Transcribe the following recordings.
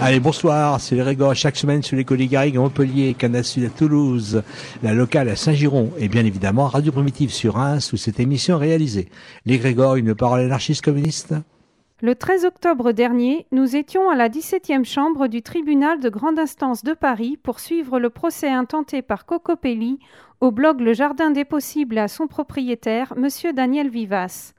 Allez, bonsoir, c'est le Régor chaque semaine sur les collègues Garrigues Montpellier, Canal Sud à Toulouse, la locale à Saint-Giron et bien évidemment Radio Primitive sur Reims où cette émission est réalisée. Les Grégor, une parole anarchiste communiste Le 13 octobre dernier, nous étions à la 17e chambre du tribunal de grande instance de Paris pour suivre le procès intenté par Cocopelli au blog Le Jardin des Possibles à son propriétaire, M. Daniel Vivas.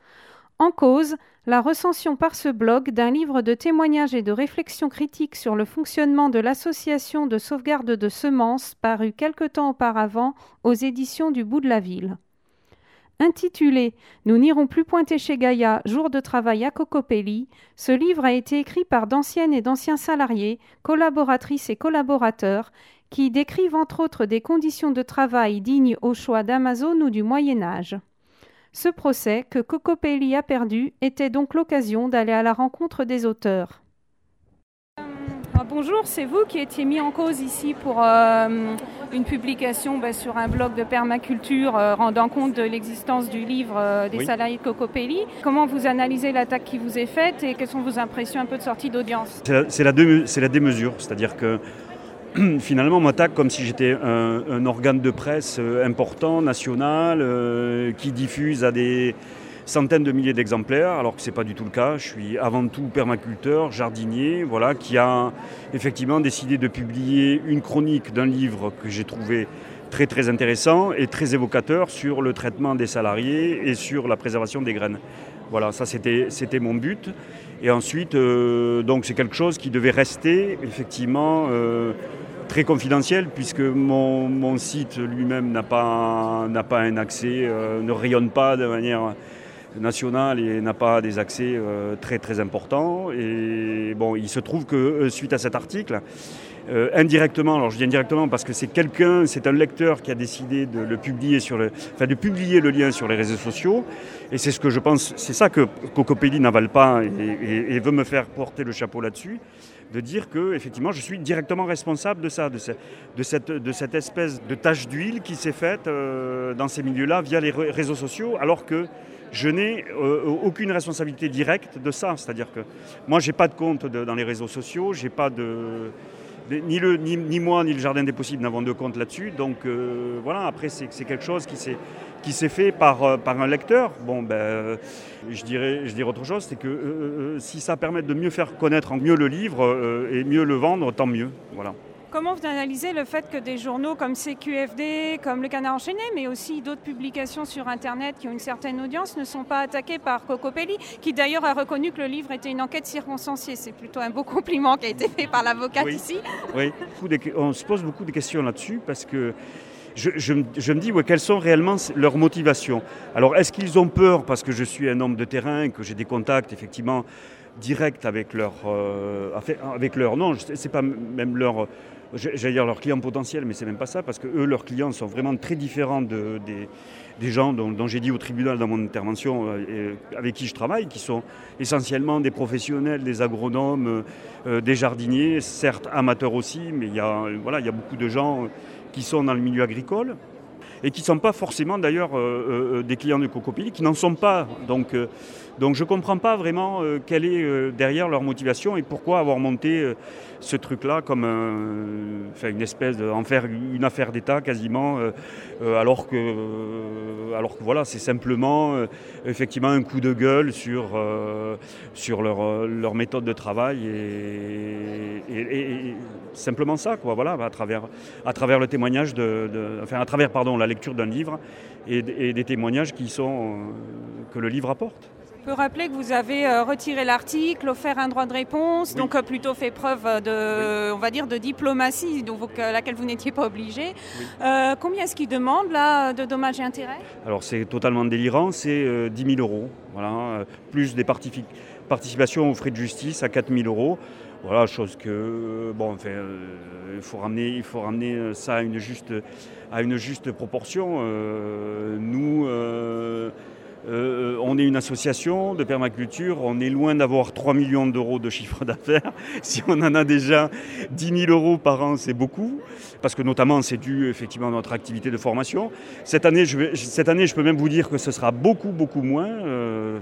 En cause, la recension par ce blog d'un livre de témoignages et de réflexions critiques sur le fonctionnement de l'association de sauvegarde de semences paru quelque temps auparavant aux éditions du bout de la ville. Intitulé Nous n'irons plus pointer chez Gaïa, jour de travail à Cocopelli, ce livre a été écrit par d'anciennes et d'anciens salariés, collaboratrices et collaborateurs, qui décrivent entre autres des conditions de travail dignes au choix d'Amazon ou du Moyen Âge. Ce procès, que Cocopelli a perdu, était donc l'occasion d'aller à la rencontre des auteurs. Euh, bonjour, c'est vous qui étiez mis en cause ici pour euh, une publication bah, sur un blog de permaculture euh, rendant compte de l'existence du livre des salariés de Cocopelli. Comment vous analysez l'attaque qui vous est faite et quelles sont vos impressions un peu de sortie d'audience? C'est la, la, démesure, c'est-à-dire que finalement m'attaque comme si j'étais un, organe de presse euh, important, national, euh, qui diffuse à des centaines de milliers d'exemplaires, alors que ce n'est pas du tout le cas. Je suis avant tout permaculteur, jardinier, voilà, qui a effectivement décidé de publier une chronique d'un livre que j'ai trouvé très très intéressant et très évocateur sur le traitement des salariés et sur la préservation des graines. Voilà, ça c'était mon but. Et ensuite, euh, donc c'est quelque chose qui devait rester effectivement très confidentiel puisque mon, site lui-même n'a pas, pas un accès, euh, ne rayonne pas de manière nationale et n'a pas des accès euh, très très importants. Et bon, il se trouve que euh, suite à cet article, indirectement, alors je dis indirectement parce que c'est quelqu'un, c'est un lecteur qui a décidé de le publier sur le, enfin de publier le lien sur les réseaux sociaux. Et c'est ce que je pense, c'est ça que Cocopédie n'avale pas et, veut me faire porter le chapeau là-dessus de dire que effectivement je suis directement responsable de ça, de, cette, de cette espèce de tache d'huile qui s'est faite euh, dans ces milieux-là via les réseaux sociaux, alors que je n'ai euh, aucune responsabilité directe de ça. C'est-à-dire que moi, j'ai pas de compte dans les réseaux sociaux, j'ai pas de ni, moi ni le Jardin des Possibles n'avons de compte là-dessus. Donc euh, voilà, après c'est quelque chose qui s'est fait par, euh, par un lecteur. Bon, ben, euh, je, dirais, autre chose, c'est que si ça permet de mieux faire connaître mieux le livre et mieux le vendre, tant mieux. Comment vous analysez le fait que des journaux comme CQFD, comme Le Canard enchaîné, mais aussi d'autres publications sur Internet qui ont une certaine audience, ne sont pas attaqués par Cocopelli, qui d'ailleurs a reconnu que le livre était une enquête circonstanciée? C'est plutôt un beau compliment qui a été fait par l'avocate ici. Oui, on se pose beaucoup de questions là-dessus parce que je, me dis quelles sont réellement leurs motivations? Alors est-ce qu'ils ont peur parce que je suis un homme de terrain, que j'ai des contacts effectivement directs avec leur, euh, avec leur non, c'est pas même leur j'allais dire leurs clients potentiels, mais c'est même pas ça, parce que eux, leurs clients sont vraiment très différents de, des, gens dont, j'ai dit au tribunal dans mon intervention euh, avec qui je travaille, qui sont essentiellement des professionnels, des agronomes, euh, des jardiniers, certes amateurs aussi, mais il y a, voilà, il y a beaucoup de gens qui sont dans le milieu agricole. et qui ne sont pas forcément d'ailleurs des clients de Cocopili, qui n'en sont pas. Donc, donc je ne comprends pas vraiment quelle est derrière leur motivation et pourquoi avoir monté ce truc-là comme une espèce de, en faire une affaire d'État quasiment, alors, que, alors que voilà, c'est simplement effectivement un coup de gueule sur, sur leur, leur méthode de travail et, simplement ça, quoi, voilà, à travers, à travers le témoignage de, enfin à travers pardon, la lecture d'un livre et, des témoignages qui sont, que le livre apporte. Peut rappeler que vous avez euh, retiré l'article, offert un droit de réponse, donc euh, plutôt fait preuve de, on va dire, de diplomatie, donc, à laquelle vous n'étiez pas obligé. Euh, combien est-ce qu'il demande là de dommages et intérêts? Alors c'est totalement délirant, c'est 10 000 euros, voilà, plus des participations aux frais de justice à 4 000 euros. Voilà, chose que, bon, enfin, il, faut ramener, il faut ramener ça à une juste, à une juste proportion. nous, euh, on est une association de permaculture, on est loin d'avoir 3 millions d'euros de chiffre d'affaires. Si on en a déjà 10 000 euros par an, c'est beaucoup, parce que notamment c'est dû effectivement à notre activité de formation. Cette année, je, cette année, je peux même vous dire que ce sera beaucoup, beaucoup moins. Euh,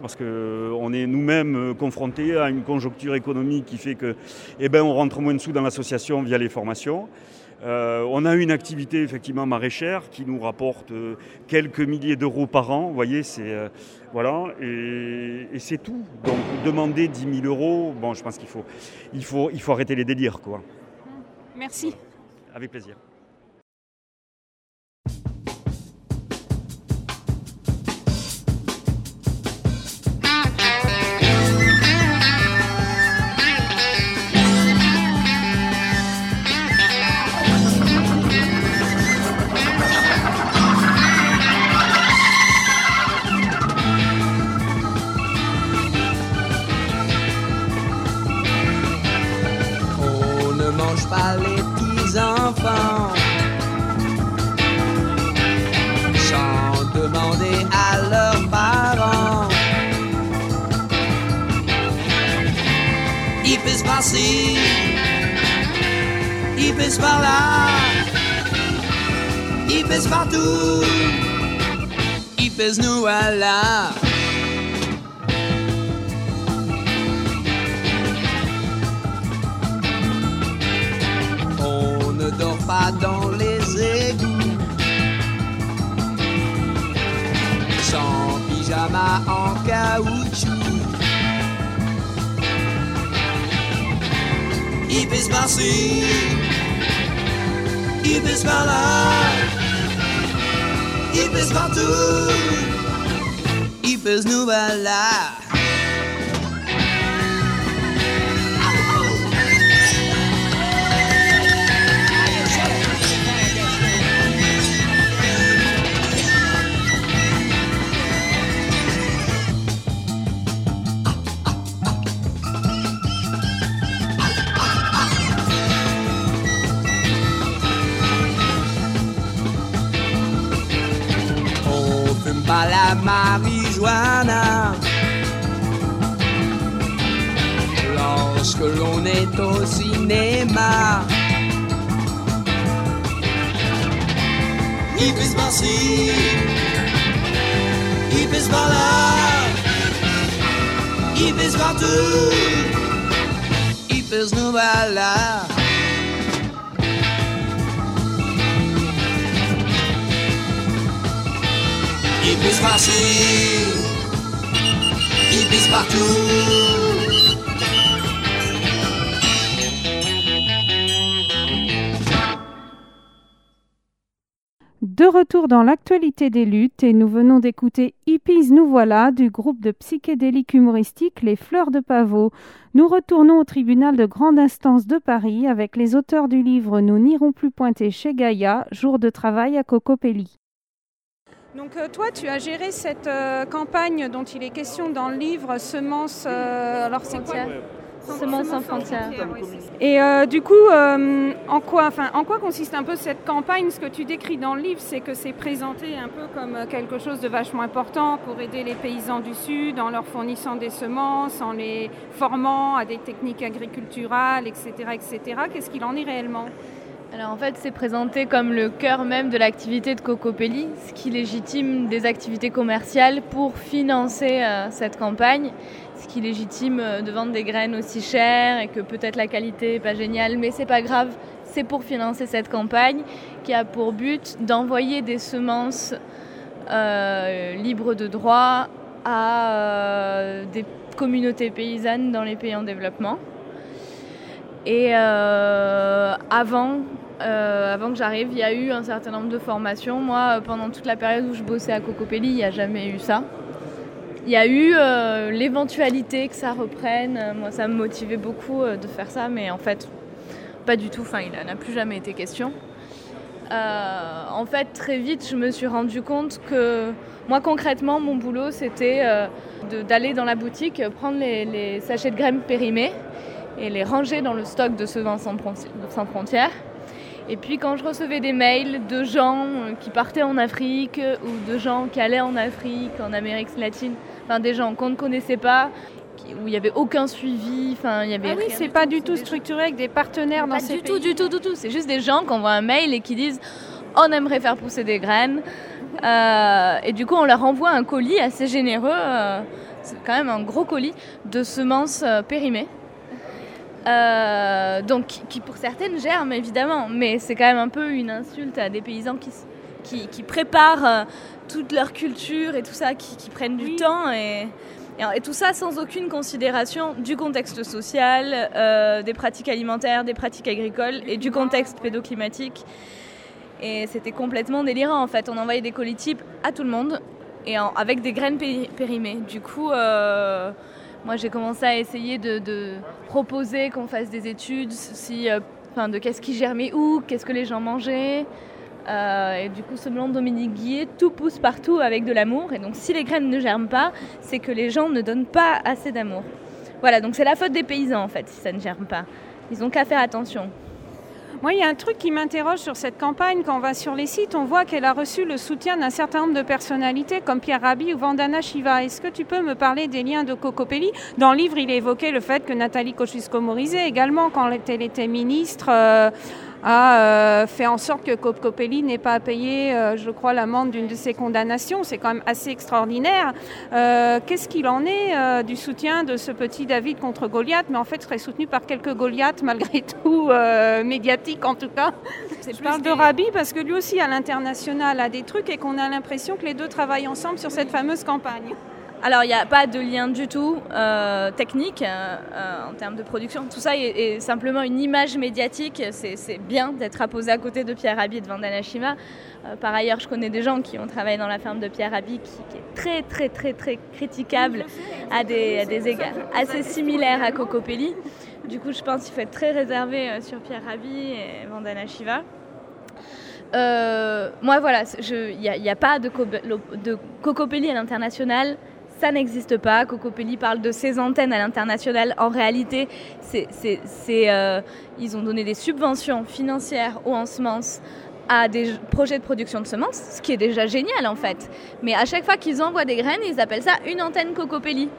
parce qu'on est nous-mêmes confrontés à une conjoncture économique qui fait que, eh ben, on rentre moins de sous dans l'association via les formations. Euh, on a une activité effectivement maraîchère qui nous rapporte euh, quelques milliers d'euros par an. Vous voyez, c'est euh, voilà, et, c'est tout. Donc demander 10 000 euros, bon, je pense qu'il faut, il faut, il faut arrêter les délires, quoi. Merci. Avec plaisir. Il pèse par là, il pèse partout, il pèse nous voilà. On ne dort pas dans pyjama en caoutchouc. Pèse par-ci, pèse par-là, pèse partout, pèse nous voilà. La marijuana. Lorsque l'on est au cinéma, il pèse par-ci, il pèse par-là, il pèse partout, il pèse nous voilà. De retour dans l'actualité des luttes et nous venons d'écouter Hippies Nous Voilà du groupe de psychédéliques humoristiques Les Fleurs de Pavot. Nous retournons au tribunal de grande instance de Paris avec les auteurs du livre Nous n'irons plus pointer chez Gaïa, jour de travail à Cocopelli. Donc euh, toi, tu as géré cette euh, campagne dont il est question dans le livre Semences. Euh, alors c'est quoi Semences sans frontières. Et du coup, en, quoi, enfin, en quoi consiste un peu cette campagne? Ce que tu décris dans le livre, c'est que c'est présenté un peu comme quelque chose de vachement important pour aider les paysans du Sud en leur fournissant des semences, en les formant à des techniques agriculturales, etc. etc. Qu'est-ce qu'il en est réellement? Alors en fait, c'est présenté comme le cœur même de l'activité de Cocopelli, ce qui légitime des activités commerciales pour financer euh, cette campagne, ce qui légitime euh, de vendre des graines aussi chères et que peut-être la qualité n'est pas géniale, mais c'est pas grave, c'est pour financer cette campagne qui a pour but d'envoyer des semences euh, libres de droit à des communautés paysannes dans les pays en développement. Et euh, avant, euh, avant que j'arrive, il y a eu un certain nombre de formations. Moi, euh, pendant toute la période où je bossais à Cocopelli, il n'y a jamais eu ça. Il y a eu l'éventualité que ça reprenne. Moi, ça me motivait beaucoup de faire ça, mais en fait, pas du tout. Enfin, il n'en a plus jamais été question. En fait, très vite, je me suis rendu compte que moi, concrètement, mon boulot, c'était d'aller dans la boutique, prendre les, les sachets de graines périmés et les ranger dans le stock de Semences sans, Fron- sans frontières. Et puis quand je recevais des mails de gens euh, qui partaient en Afrique euh, ou de gens qui allaient en Afrique, en Amérique latine, enfin des gens qu'on ne connaissait pas, où il n'y avait aucun suivi, enfin il y avait Ah oui, c'est pas du tout structuré avec des partenaires dans pas ces du pays. tout, du tout, du tout. C'est juste des gens qui envoient un mail et qui disent on aimerait faire pousser des graines. Euh, et du coup, on leur envoie un colis assez généreux, euh, c'est quand même un gros colis de semences périmées. Euh, donc, qui, pour certaines germent évidemment, mais c'est quand même un peu une insulte à des paysans qui, qui, qui préparent euh, toute leur culture et tout ça, qui, qui prennent du Oui. temps et, et, et tout ça sans aucune considération du contexte social, euh, des pratiques alimentaires, des pratiques agricoles et du contexte pédoclimatique. Et c'était complètement délirant en fait. On envoyait des colis types à tout le monde et en- avec des graines péri- périmées. Du coup, euh, moi j'ai commencé à essayer de, proposer qu'on fasse des études si, euh, enfin, de qu'est-ce qui germait où, qu'est-ce que les gens mangeaient. Euh, et du coup, selon Dominique Guillet, tout pousse partout avec de l'amour. Et donc, si les graines ne germent pas, c'est que les gens ne donnent pas assez d'amour. Voilà, donc c'est la faute des paysans en fait si ça ne germe pas. Ils ont qu'à faire attention. Moi, il y a un truc qui m'interroge sur cette campagne. Quand on va sur les sites, on voit qu'elle a reçu le soutien d'un certain nombre de personnalités comme Pierre Rabhi ou Vandana Shiva. Est-ce que tu peux me parler des liens de Cocopelli Dans le livre, il est évoqué le fait que Nathalie Kosciusko-Morizet, également, quand elle était ministre, euh, a euh, fait en sorte que Cocopelli n'ait pas à payer, euh, je crois, l'amende d'une de ses condamnations. C'est quand même assez extraordinaire. Euh, Qu'est-ce qu'il en est du soutien de ce petit David contre Goliath? Mais en fait, serait soutenu par quelques Goliaths, malgré tout, médiatiques en tout cas. Je parle de Rabi parce que lui aussi, à l'international, a des trucs et qu'on a l'impression que les deux travaillent ensemble sur cette fameuse campagne. Alors, il n'y a pas de lien du tout euh, technique euh, en termes de production. Tout ça est, est simplement une image médiatique. C'est bien d'être apposé à côté de Pierre Rabhi et de Vandana Shiva. Euh, par ailleurs, je connais des gens qui ont travaillé dans la ferme de Pierre Rabhi qui, qui est très, très, très, très critiquable à des, à des égards assez similaires à Cocopelli. Du coup, je pense qu'il faut être très réservé sur Pierre Rabhi et Vandana Shiva. Euh, moi, voilà, il n'y a, pas de, co de Cocopelli à l'international. Ça n'existe pas. Cocopelli parle de ses antennes à l'international. En réalité, euh, ils ont donné des subventions financières aux ensemences à des projets de production de semences, ce qui est déjà génial en fait. Mais à chaque fois qu'ils envoient des graines, ils appellent ça une antenne Cocopelli.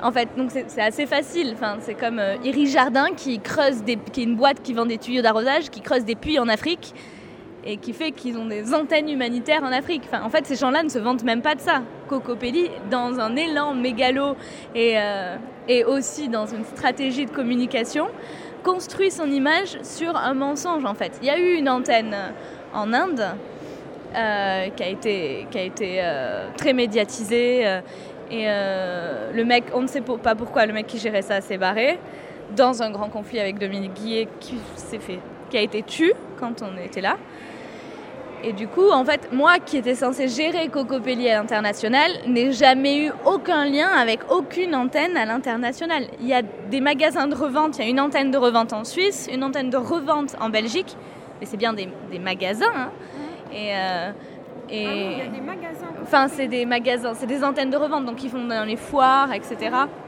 En fait, donc c'est assez facile. C'est comme euh, Iris Jardin qui creuse des, qui est une boîte qui vend des tuyaux d'arrosage, qui creuse des puits en Afrique et qui fait qu'ils ont des antennes humanitaires en Afrique. En fait, ces gens-là ne se vantent même pas de ça. Cocopelli, dans un élan mégalo et, euh, et aussi dans une stratégie de communication, construit son image sur un mensonge en fait. Il y a eu une antenne en Inde euh, qui a été, euh, très médiatisée et le mec, on ne sait pas pourquoi, le mec qui gérait ça s'est barré dans un grand conflit avec Dominique Guillet qui fait, qui a été tué quand on était là. Et du coup, en fait, moi qui étais censée gérer Cocopelli à l'international, n'ai jamais eu aucun lien avec aucune antenne à l'international. Il y a des magasins de revente, il y a une antenne de revente en Suisse, une antenne de revente en Belgique, mais c'est bien des, des magasins. Hein. Et, euh, et... Ah oui, il y a des magasins. Enfin, c'est des magasins, c'est des antennes de revente, donc ils font dans les foires, etc.,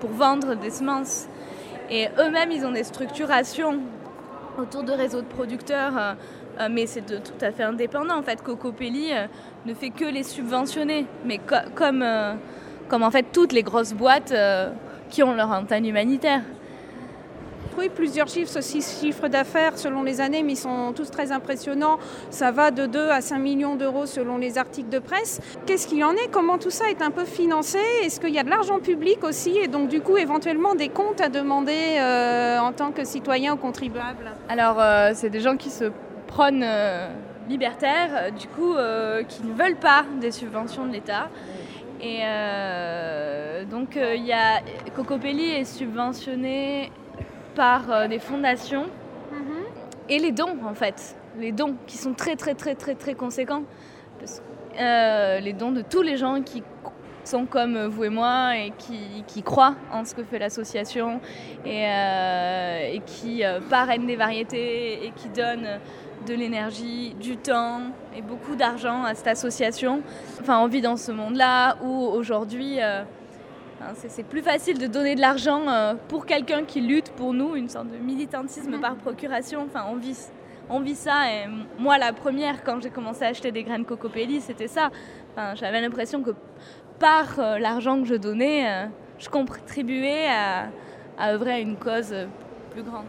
pour vendre des semences. Et eux-mêmes, ils ont des structurations autour de réseaux de producteurs. Euh, euh, mais c'est tout à fait indépendant. En fait, Cocopelli euh, ne fait que les subventionner, mais co comme, euh, comme en fait toutes les grosses boîtes euh, qui ont leur antenne humanitaire. trouvé plusieurs chiffres, ce chiffres d'affaires selon les années, mais ils sont tous très impressionnants. Ça va de 2 à 5 millions d'euros selon les articles de presse. Qu'est-ce qu'il en est? Comment tout ça est un peu financé? Est-ce qu'il y a de l'argent public aussi? Et donc du coup éventuellement des comptes à demander euh, en tant que citoyen ou contribuable? Alors euh, c'est des gens qui se prônent euh, libertaires, euh, du coup euh, qui ne veulent pas des subventions de l'État. Et euh, donc il y a Cocopelli est subventionné par des fondations et les dons en fait, les dons qui sont très très très très très conséquents. Parce- les dons de tous les gens qui sont comme vous et moi et qui, qui croient en ce que fait l'association et, euh, et qui euh, parrainent des variétés et qui donnent de l'énergie, du temps et beaucoup d'argent à cette association. Enfin, on vit dans ce monde-là où aujourd'hui, euh, c'est plus facile de donner de l'argent euh, pour quelqu'un qui lutte pour nous, une sorte de militantisme par procuration. Enfin, on vit, on vit ça. Et moi, la première, quand j'ai commencé à acheter des graines Cocopelli, c'était ça. Enfin, J'avais l'impression que par euh, l'argent que je donnais, je contribuais à, à œuvrer à une cause plus grande.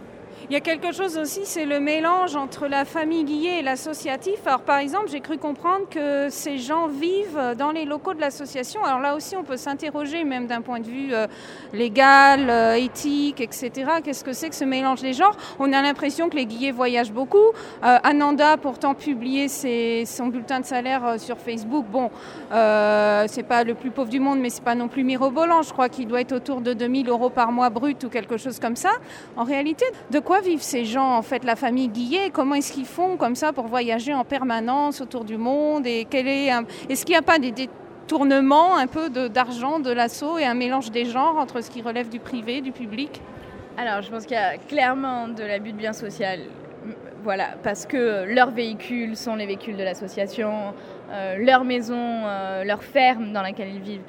Il y a quelque chose aussi, c'est le mélange entre la famille Guillet et l'associatif. Alors par exemple, j'ai cru comprendre que ces gens vivent dans les locaux de l'association. Alors là aussi, on peut s'interroger, même d'un point de vue euh, légal, euh, éthique, etc. Qu'est-ce que c'est que ce mélange des genres? On a l'impression que les Guillets voyagent beaucoup. Euh, Ananda, pourtant, publié ses- son bulletin de salaire sur Facebook. Bon, c'est pas le plus pauvre du monde, mais c'est pas non plus mirobolant. Je crois qu'il doit être autour de 2000 euros par mois brut ou quelque chose comme ça. En réalité, de quoi vivent ces gens, en fait, la famille Guillet? Comment est-ce qu'ils font comme ça pour voyager en permanence autour du monde? Et quel est Est-ce qu'il n'y a pas des détournements un peu d'argent de, l'assaut et un mélange des genres entre ce qui relève du privé, du public? Alors, je pense qu'il y a clairement de l'abus de bien social. Voilà, parce que leurs véhicules sont les véhicules de l'association, euh, leur maison, euh, leur ferme dans laquelle ils vivent,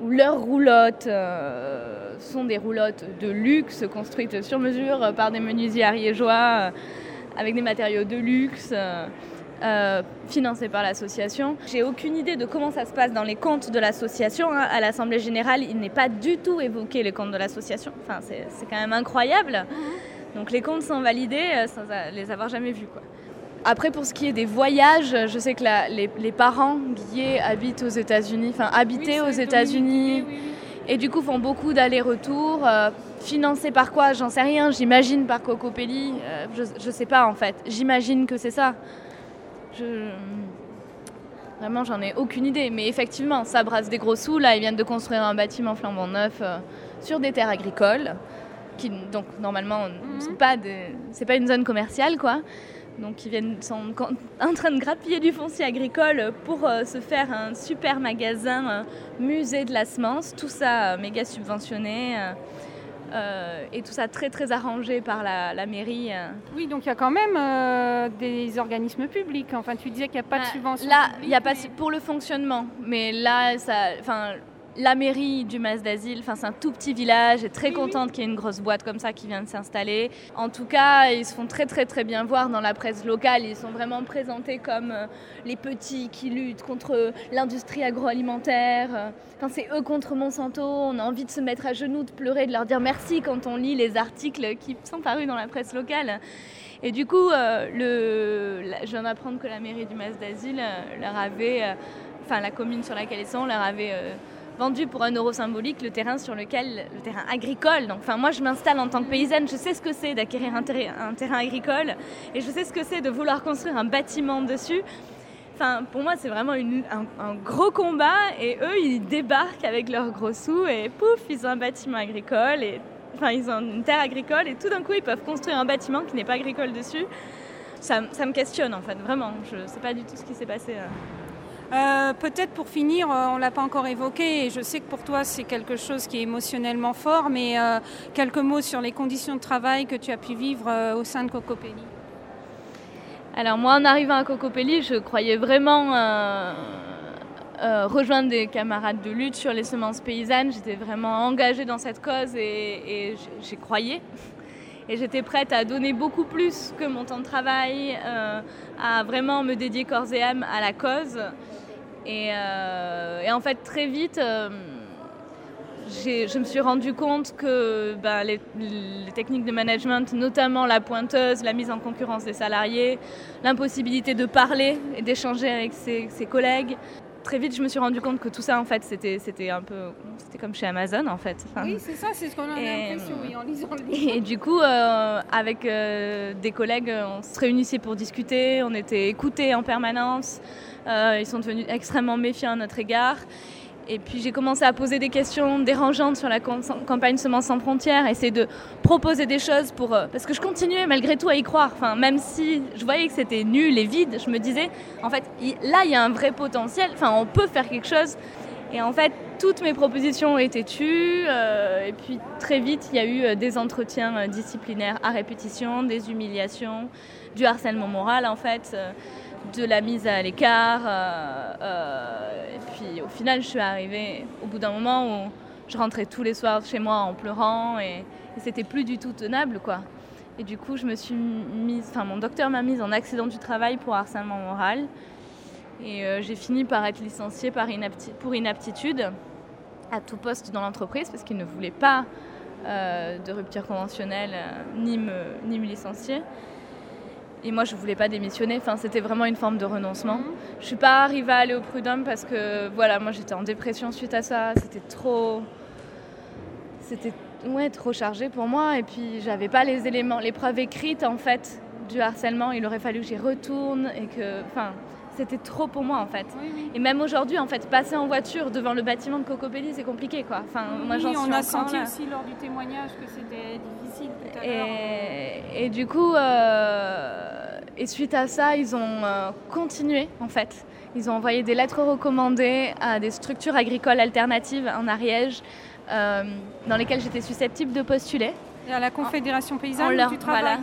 ou leurs roulottes euh, sont des roulottes de luxe construites sur mesure par des menuisiers ariégeois euh, avec des matériaux de luxe. euh, financés par l'association. J'ai aucune idée de comment ça se passe dans les comptes de l'association. hein. À l'Assemblée générale, il n'est pas du tout évoqué les comptes de l'association. Enfin, c'est quand même incroyable. Donc les comptes sont validés sans les avoir jamais vus. Quoi. Après, pour ce qui est des voyages, je sais que la- les, les parents Guillet habitent aux États-Unis, enfin habitaient aux États-Unis, et du coup font beaucoup d'allers-retours. euh, financés par quoi? J'en sais rien. J'imagine par Cocopelli. euh, je, je sais pas en fait. J'imagine que c'est ça. Je... Vraiment, j'en ai aucune idée. Mais effectivement, ça brasse des gros sous. Là, ils viennent de construire un bâtiment flambant neuf euh, sur des terres agricoles, qui donc normalement c'est pas des- pas une zone commerciale, quoi. Donc ils viennent sont en train de grappiller du foncier agricole pour euh, se faire un super magasin, euh, musée de la semence, tout ça euh, méga subventionné. et tout ça très très arrangé par la, la mairie. Oui, donc il y a quand même des organismes publics. Enfin, tu disais qu'il n'y a pas de subvention. Là, il n'y a pas mais- pour le fonctionnement, mais là, ça, enfin, la mairie du Mas d'Asile, enfin, c'est un tout petit village, est très contente qu'il y ait une grosse boîte comme ça qui vient de s'installer. En tout cas, ils se font très très très bien voir dans la presse locale. Ils sont vraiment présentés comme euh, les petits qui luttent contre l'industrie agroalimentaire. Quand c'est eux contre Monsanto, on a envie de se mettre à genoux, de pleurer, de leur dire merci quand on lit les articles qui sont parus dans la presse locale. Et du coup, euh, je viens d'apprendre que la mairie du Mas d'Asile euh, leur avait, enfin la commune sur laquelle ils sont, leur avait vendu pour un euro symbolique le terrain sur lequel, le terrain agricole. Donc, enfin, moi, je m'installe en tant que paysanne, je sais ce que c'est d'acquérir un, terrain- agricole et je sais ce que c'est de vouloir construire un bâtiment dessus. Enfin, pour moi, c'est vraiment un, gros combat et eux, ils débarquent avec leurs gros sous et pouf, ils ont un bâtiment agricole et enfin, ils ont une terre agricole et tout d'un coup, ils peuvent construire un bâtiment qui n'est pas agricole dessus. Ça, ça me questionne en fait, vraiment. Je ne sais pas du tout ce qui s'est passé. euh. Euh, Peut-être pour finir, euh, on ne l'a pas encore évoqué, et je sais que pour toi c'est quelque chose qui est émotionnellement fort, mais euh, quelques mots sur les conditions de travail que tu as pu vivre au sein de Cocopelli. Alors moi, en arrivant à Cocopelli, je croyais vraiment rejoindre des camarades de lutte sur les semences paysannes. J'étais vraiment engagée dans cette cause et, j'y croyais. Et j'étais prête à donner beaucoup plus que mon temps de travail, à vraiment me dédier corps et âme à la cause. Et, euh, et en fait, très vite, euh, je me suis rendu compte que bah, les, techniques de management, notamment la pointeuse, la mise en concurrence des salariés, l'impossibilité de parler et d'échanger avec ses, collègues, très vite, je me suis rendu compte que tout ça, en fait, c'était, un peu, c'était comme chez Amazon, en fait. oui, c'est ça, c'est ce qu'on a l'impression, oui, en lisant le livre. Et du coup, euh, avec euh, des collègues, on se réunissait pour discuter, on était écoutés en permanence. Euh, ils sont devenus extrêmement méfiants à notre égard. Et puis j'ai commencé à poser des questions dérangeantes sur la campagne Semences sans frontières, essayer de proposer des choses pour... Euh, parce que je continuais malgré tout à y croire. Enfin, même si je voyais que c'était nul et vide, je me disais, en fait, là, il y a un vrai potentiel. Enfin, on peut faire quelque chose. Et en fait, toutes mes propositions ont été tues. Euh, et puis très vite, il y a eu euh, des entretiens disciplinaires à répétition, des humiliations, du harcèlement moral, en fait de la mise à l'écart. Euh, euh, et puis au final, je suis arrivée au bout d'un moment où je rentrais tous les soirs chez moi en pleurant et, c'était plus du tout tenable, quoi. Et du coup, je me suis mise, enfin, mon docteur m'a mise en accident du travail pour harcèlement moral. Et euh, j'ai fini par être licenciée par pour inaptitude à tout poste dans l'entreprise parce qu'il ne voulait pas de rupture conventionnelle ni, me, ni me licencier. Et moi, je voulais pas démissionner. Enfin, c'était vraiment une forme de renoncement. Mhm. Je suis pas arrivée à aller au prud'homme parce que, voilà, moi, j'étais en dépression suite à ça. C'était trop, c'était ouais, trop chargé pour moi. Et puis, j'avais pas les éléments, les preuves écrites en fait du harcèlement. Il aurait fallu que j'y retourne et que, enfin, c'était trop pour moi en fait. Et même aujourd'hui, en fait, passer en voiture devant le bâtiment de Cocopelli, c'est compliqué quoi. Enfin, moi, j'en on a senti aussi lors du témoignage que c'était difficile tout à l'heure. Et, du coup. Euh, et suite à ça, ils ont euh, continué en fait. Ils ont envoyé des lettres recommandées à des structures agricoles alternatives en Ariège, euh, dans lesquelles j'étais susceptible de postuler. Et à la Confédération paysanne où tu travailles,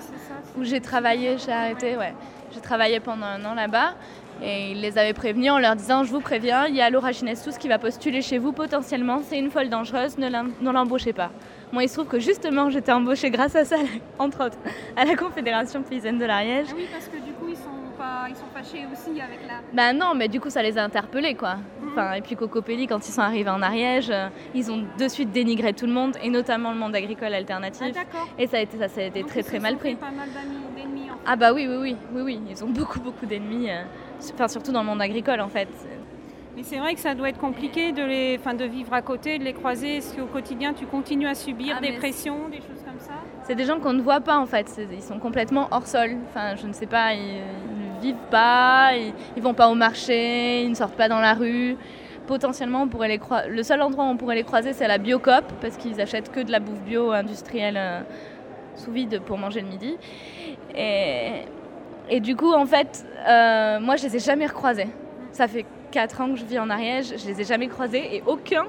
Où j'ai travaillé, j'ai arrêté, ouais. J'ai travaillé pendant un an là-bas. Et ils les avaient prévenus en leur disant Je vous préviens, il y a Laura Ginestous qui va postuler chez vous potentiellement, c'est une folle dangereuse, ne l'embauchez pas. Moi, il se trouve que justement, j'étais embauchée grâce à ça, entre autres, à la Confédération paysanne de l'Ariège. Ah oui, parce que du coup, ils sont, pas, ils sont fâchés aussi avec la. Bah non, mais du coup, ça les a interpellés, quoi. Mhm. Enfin, et puis Cocopelli, quand ils sont arrivés en Ariège, euh, ils ont de suite dénigré tout le monde, et notamment le monde agricole alternatif. Ah, et ça a été, ça, ça a été très très mal pris. Pas mal d'ennemis. En fait. Ah bah oui, oui, oui, oui, oui, ils ont beaucoup beaucoup d'ennemis. Euh, enfin, surtout dans le monde agricole, en fait. Mais c'est vrai que ça doit être compliqué de, les, enfin, de vivre à côté, de les croiser. Est-ce qu'au quotidien, tu continues à subir ah, des pressions, des choses comme ça? C'est des gens qu'on ne voit pas en fait. Ils sont complètement hors sol. Enfin, je ne sais pas, ils, ne vivent pas, ils, ne vont pas au marché, ils ne sortent pas dans la rue. Potentiellement, on pourrait les le seul endroit où on pourrait les croiser, c'est à la Biocop, parce qu'ils achètent que de la bouffe bio industrielle euh, sous vide pour manger le midi. Et, et du coup, en fait, euh, moi, je les ai jamais recroisés. Ça fait 4 ans que je vis en Ariège, je les ai jamais croisés et aucun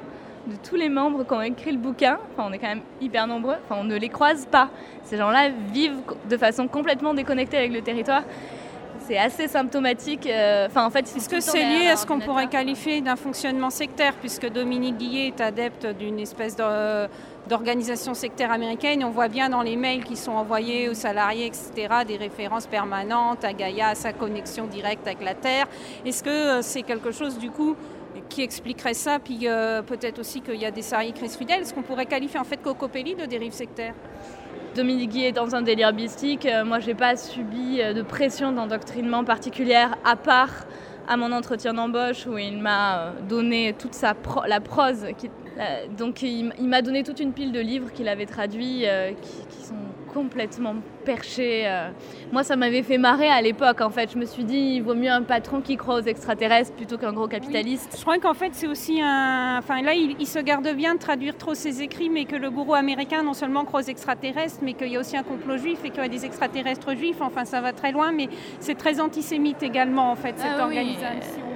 de tous les membres qui ont écrit le bouquin, enfin on est quand même hyper nombreux, enfin on ne les croise pas. Ces gens-là vivent de façon complètement déconnectée avec le territoire. C'est assez symptomatique. Euh, enfin, en fait, Est-ce que c'est lié à ce qu'on pourrait qualifier d'un fonctionnement sectaire, puisque Dominique Guillet est adepte d'une espèce de d'organisations sectaires américaines. On voit bien dans les mails qui sont envoyés aux salariés, etc., des références permanentes à Gaïa, à sa connexion directe avec la Terre. Est-ce que euh, c'est quelque chose, du coup, qui expliquerait ça? Puis euh, peut-être aussi qu'il y a des salariés Chris fidèles. Est-ce qu'on pourrait qualifier en fait Cocopelli de dérive sectaire? Dominique Guy est dans un délire mystique. Euh, moi, je n'ai pas subi de pression d'endoctrinement particulière à part à mon entretien d'embauche où il m'a donné toute sa la prose qui, donc il, m'a donné toute une pile de livres qu'il avait traduits euh, qui, sont complètement perchés. Euh. Moi, ça m'avait fait marrer à l'époque. En fait, je me suis dit, il vaut mieux un patron qui croit aux extraterrestres plutôt qu'un gros capitaliste. Je crois qu'en fait, c'est aussi un. Enfin, là, il, se garde bien de traduire trop ses écrits, mais que le gourou américain non seulement croit aux extraterrestres, mais qu'il y a aussi un complot juif et qu'il y a des extraterrestres juifs. Enfin, ça va très loin, mais c'est très antisémite également, en fait, cette ah organisation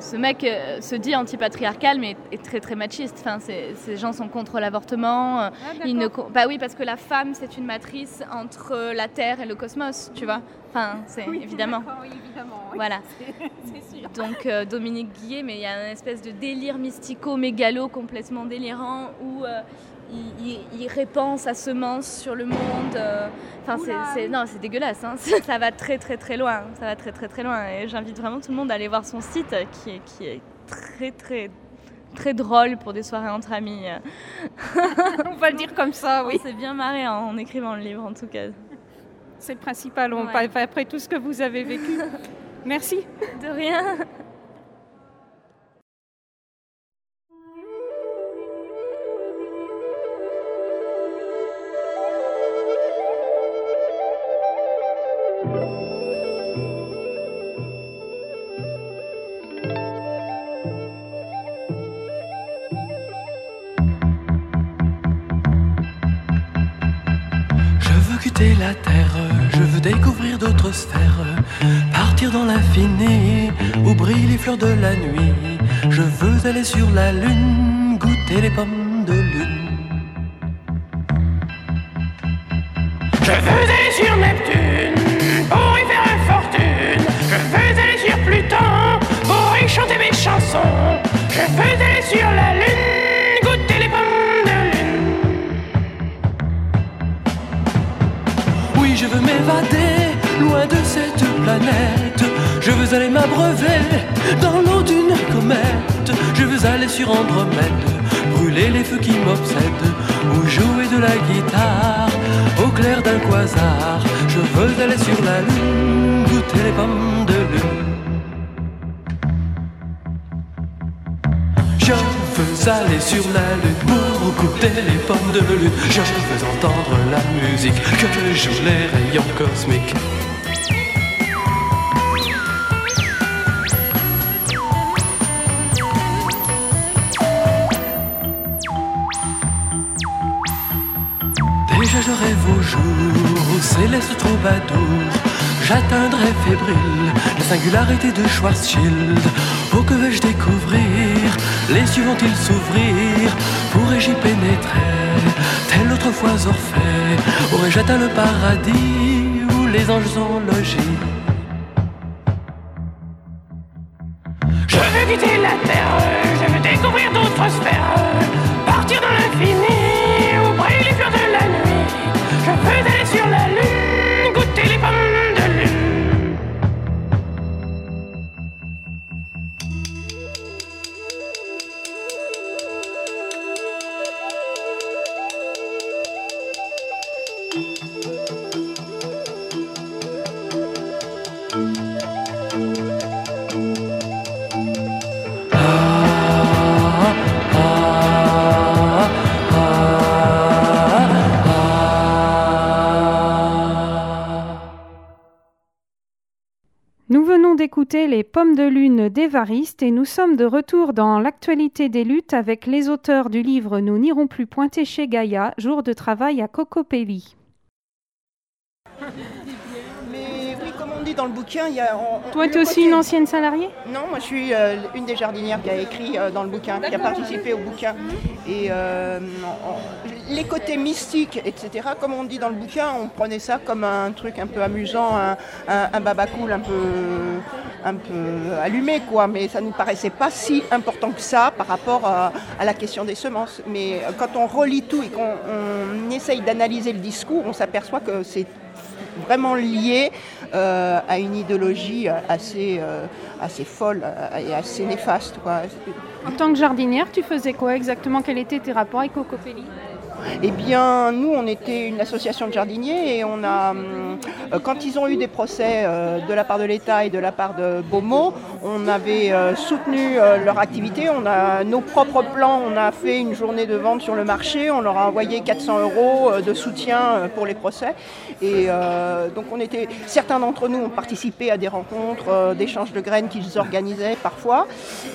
ce mec euh, se dit antipatriarcal mais est très très machiste. Enfin, ces gens sont contre l'avortement. Euh, ah, ne... Bah oui, parce que la femme c'est une matrice entre la terre et le cosmos, tu vois. Enfin, c'est évidemment. Oui, évidemment. Voilà. sûr. Donc euh, Dominique Guillet, mais il y a une espèce de délire mystico-mégalo complètement délirant où il, répand sa semence sur le monde. Euh, enfin, c'est, non, c'est dégueulasse. Hein. Ça va très très très loin. Ça va très très très loin. Et j'invite vraiment tout le monde à aller voir son site qui est, qui est très très très drôle pour des soirées entre amis. On va le dire comme ça, oui. On s'est bien marré en, écrivant le livre, en tout cas. C'est le principal, on Ouais. après tout ce que vous avez vécu. Merci. De rien. De la nuit. Je veux aller sur la lune, goûter les pommes de lune. Veux aller m'abreuver dans l'eau d'une comète. Je veux aller sur Andromède, brûler les feux qui m'obsèdent, ou jouer de la guitare au clair d'un quasar. Je veux aller sur la lune, goûter les pommes de lune. Je veux aller sur la lune pour goûter les pommes de lune. Je veux entendre la musique que jouent les rayons cosmiques. Céleste troubadour J'atteindrai fébrile la singularité de Schwarzschild. Oh que vais-je découvrir Les cieux vont-ils s'ouvrir Pourrais-je y pénétrer? Telle autrefois Orphée Aurais-je atteint le paradis Où les anges sont logés Je veux quitter la terre, je veux découvrir d'autres sphères, Les Pommes de Lune d'Évariste et nous sommes de retour dans l'actualité des luttes avec les auteurs du livre Nous n'irons plus pointer chez Gaïa, jour de travail à Cocopelli. On dit dans le bouquin, il y a. on- Toi, tu es aussi côté- une ancienne salariée Non, moi je suis euh, une des jardinières qui a écrit euh, dans le bouquin, qui a participé au bouquin. Et euh, on- les côtés mystiques, etc., comme on dit dans le bouquin, on prenait ça comme un truc un peu amusant, un, un, un babacool un peu, un peu allumé, quoi. Mais ça ne nous paraissait pas si important que ça par rapport à, à la question des semences. Mais quand on relit tout et qu'on on essaye d'analyser le discours, on s'aperçoit que c'est vraiment lié euh, à une idéologie assez, euh, assez folle et assez néfaste. En tant que jardinière, tu faisais quoi exactement? Quels étaient tes rapports avec Cocopelli? Eh bien, nous, on était une association de jardiniers et on a, hum, euh, quand ils ont eu des procès euh, de la part de l'État et de la part de Beaumont, on avait euh, soutenu leur activité. On a nos propres plans. On a fait une journée de vente sur le marché. On leur a envoyé 400 euros de soutien pour les procès. Et donc, on était, certains d'entre nous ont participé à des rencontres, d'échanges de graines qu'ils organisaient parfois.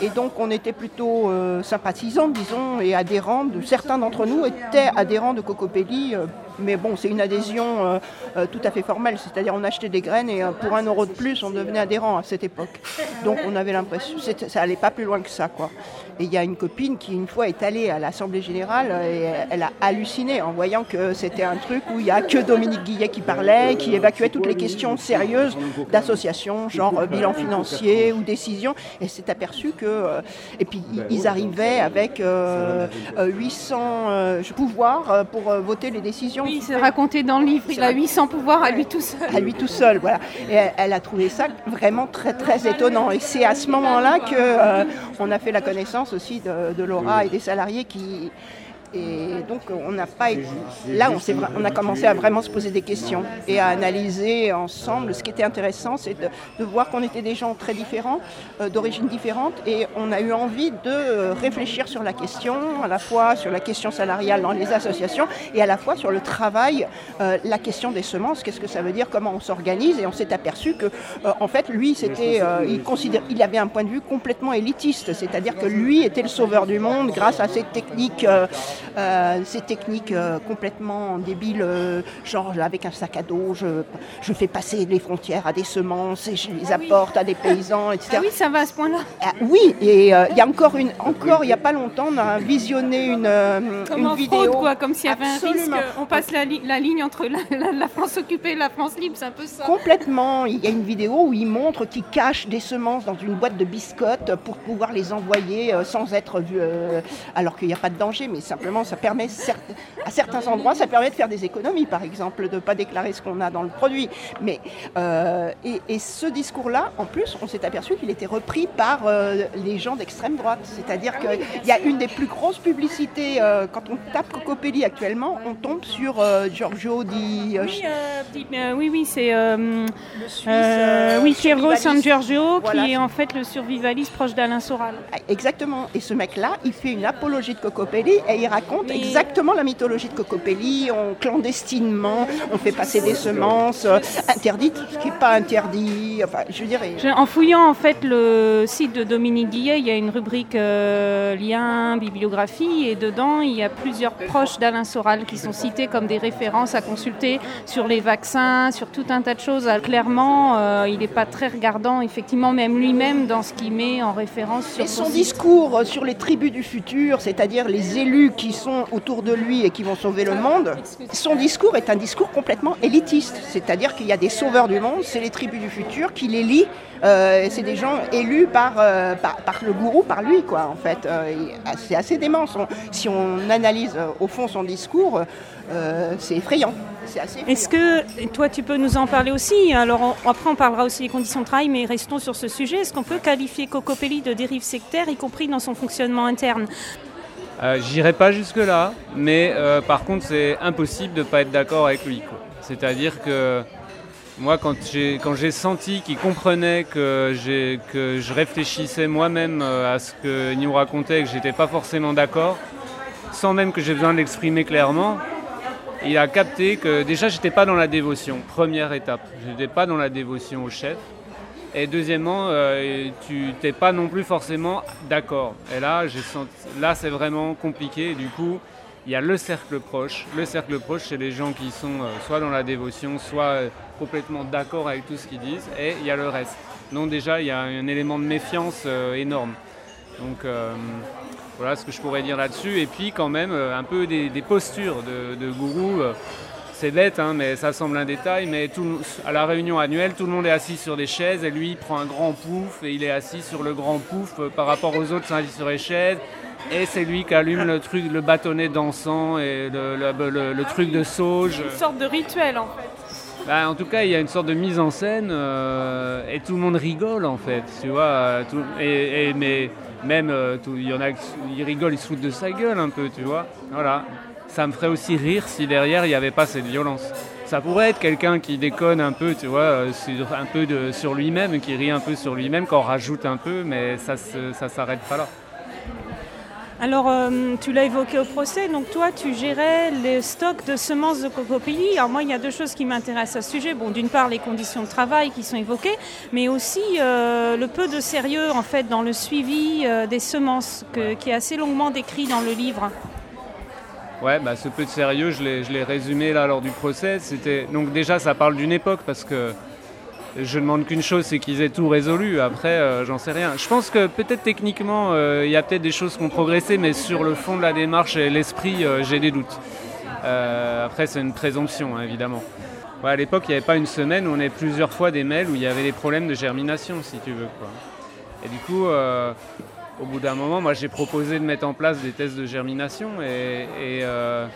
Et donc, on était plutôt sympathisants, disons, et adhérents. Certains d'entre nous étaient adhérents de Cocopelli. Mais bon, c'est une adhésion euh, euh, tout à fait formelle, c'est-à-dire on achetait des graines et euh, pour un euro de plus, on devenait adhérent à cette époque. Donc on avait l'impression, ça allait pas plus loin que ça, quoi. Et il y a une copine qui une fois est allée à l'Assemblée générale et elle a halluciné en voyant que c'était un truc où il y a que Dominique Guillet qui parlait, qui évacuait toutes les questions sérieuses d'associations, genre bilan financier ou décision. Et s'est aperçu que et puis ils- arrivaient avec euh, euh, 800 euh, pouvoirs pour voter les décisions Oui, c'est raconté dans le livre. Il a 800 pouvoirs à lui tout seul. à lui tout seul, voilà. Et elle, a trouvé ça vraiment très très étonnant. Et c'est à ce moment-là que euh, a fait la connaissance aussi de Laura et des salariés qui et donc on n'a pas été- là on, a commencé à vraiment se poser des questions et à analyser ensemble. Ce qui était intéressant, c'est de, de voir qu'on était des gens très différents, euh, d'origines différentes, et on a eu envie de euh, réfléchir sur la question, à la fois sur la question salariale dans les associations et à la fois sur le travail, euh, la question des semences, qu'est-ce que ça veut dire, comment on s'organise, et on s'est aperçu que euh, en fait lui c'était, euh, il considère, il avait un point de vue complètement élitiste, c'est-à-dire que lui était le sauveur du monde grâce à ces techniques, euh, ces techniques euh, complètement débiles, euh, genre avec un sac à dos, je, je fais passer les frontières à des semences et je les apporte à des paysans, etc. Ah oui, ça va à ce point-là. Ah oui, et il y a encore une, encore il y a pas longtemps, on a visionné une, Comme une en vidéo. fraude, quoi, comme s'il y avait un risque. On passe la, li- la ligne entre la, la- la France occupée et la France libre, c'est un peu ça. Complètement. Il y a une vidéo où il montre qu'il cache des semences dans une boîte de biscottes pour pouvoir les envoyer sans être vu, euh, alors qu'il n'y a pas de danger, mais simplement ça permet, à certains endroits, ça permet de faire des économies, par exemple, de ne pas déclarer ce qu'on a dans le produit. Mais, euh, et, et ce discours-là, en plus, on s'est aperçu qu'il était repris par euh, les gens d'extrême droite. C'est-à-dire qu'il y a une des plus grosses publicités, euh, quand on tape Cocopelli actuellement, on tombe sur euh, Giorgio di... Oui, euh, euh, oui, oui, c'est euh, euh, euh, oui, Piero. San Giorgio, Voilà. qui est en fait le survivaliste proche d'Alain Soral. Exactement. Et ce mec-là, il fait une apologie de Cocopelli et il raconte Mais- exactement la mythologie de Cocopelli. On clandestinement, on fait passer des semences euh, interdites, ce qui n'est pas interdit. Enfin, je Je- En fouillant en fait le site de Dominique Guillet, il y a une rubrique euh, lien, bibliographie, et dedans il y a plusieurs proches d'Alain Soral qui sont cités comme des références à consulter sur les vaccins, sur tout un tas de choses. Alors, clairement, euh, il n'est pas très regardant, effectivement, même lui-même dans ce qu'il met en référence sur Et son site. discours sur les tribus du futur, c'est-à-dire les élus qui sont autour de lui et qui vont sauver le monde, son discours est un discours complètement élitiste. C'est-à-dire qu'il y a des sauveurs du monde, c'est les tribus du futur qui les lient. euh, c'est des gens élus par, euh, par, le gourou, par lui, quoi, en fait. Euh, et c'est assez dément. Si on analyse au fond son discours, c'est effrayant. Est-ce que toi tu peux nous en parler aussi Alors après on parlera aussi des conditions de travail, mais restons sur ce sujet. Est-ce qu'on peut qualifier Cocopelli de dérive sectaire, y compris dans son fonctionnement interne? Euh, J'irai pas jusque-là, mais euh, par contre, c'est impossible de ne pas être d'accord avec lui. C'est-à-dire que moi, quand j'ai senti qu'il comprenait que, que je réfléchissais moi-même euh, à ce qu'il nous racontait et que j'étais pas forcément d'accord, sans même que j'ai besoin de l'exprimer clairement, il a capté que déjà, j'étais pas dans la dévotion. Première étape, j'étais pas dans la dévotion au chef. Et deuxièmement, euh, tu t'es pas non plus forcément d'accord. Et là, là, c'est vraiment compliqué. Du coup, il y a le cercle proche. Le cercle proche, c'est les gens qui sont euh, soit dans la dévotion, soit euh, complètement d'accord avec tout ce qu'ils disent. Et il y a le reste. Donc déjà, il y a un élément de méfiance énorme. Donc voilà ce que je pourrais dire là-dessus. Et puis quand même, un peu des, postures de gourou. C'est bête, hein, mais ça semble un détail. Mais tout- à la réunion annuelle, tout le monde est assis sur des chaises et lui il prend un grand pouf et il est assis sur le grand pouf euh, par rapport aux autres assis sur les chaises. Et c'est lui qui allume le truc, le bâtonnet dansant et le, le- le- le truc de sauge. Une sorte de rituel en fait. Bah, en tout cas, il y a une sorte de mise en scène euh, et tout le monde rigole en fait, tu vois. euh, tout- et, et- mais même, il y en a qui rigolent, ils se foutent de sa gueule un peu, tu vois. Voilà. Ça me ferait aussi rire si derrière il n'y avait pas cette violence. Ça pourrait être quelqu'un qui déconne un peu, tu vois, euh, sur, un peu de, sur lui-même, qui rit un peu sur lui-même, qu'on rajoute un peu, mais ça ne ça s'arrête pas là. Alors, euh, tu l'as évoqué au procès, donc toi, tu gérais les stocks de semences de cocopelli. Alors moi, il y a deux choses qui m'intéressent à ce sujet. Bon, d'une part, les conditions de travail qui sont évoquées, mais aussi euh, le peu de sérieux, en fait, dans le suivi euh, des semences, que- qui est assez longuement décrit dans le livre. Ouais, bah, ce peu de sérieux, je l'ai résumé là lors du procès. C'était donc déjà ça parle d'une époque parce que je demande qu'une chose, c'est qu'ils aient tout résolu. Après, euh, j'en sais rien. Je pense que peut-être techniquement, euh, il y a peut-être des choses qui ont progressé, mais sur le fond de la démarche et l'esprit, euh, j'ai des doutes. Après, c'est une présomption, hein, évidemment. Ouais, à l'époque, il n'y avait pas une semaine où on avait plusieurs fois des mails où il y avait des problèmes de germination, si tu veux. Et du coup, au bout d'un moment, moi, j'ai proposé de mettre en place des tests de germination et, euh,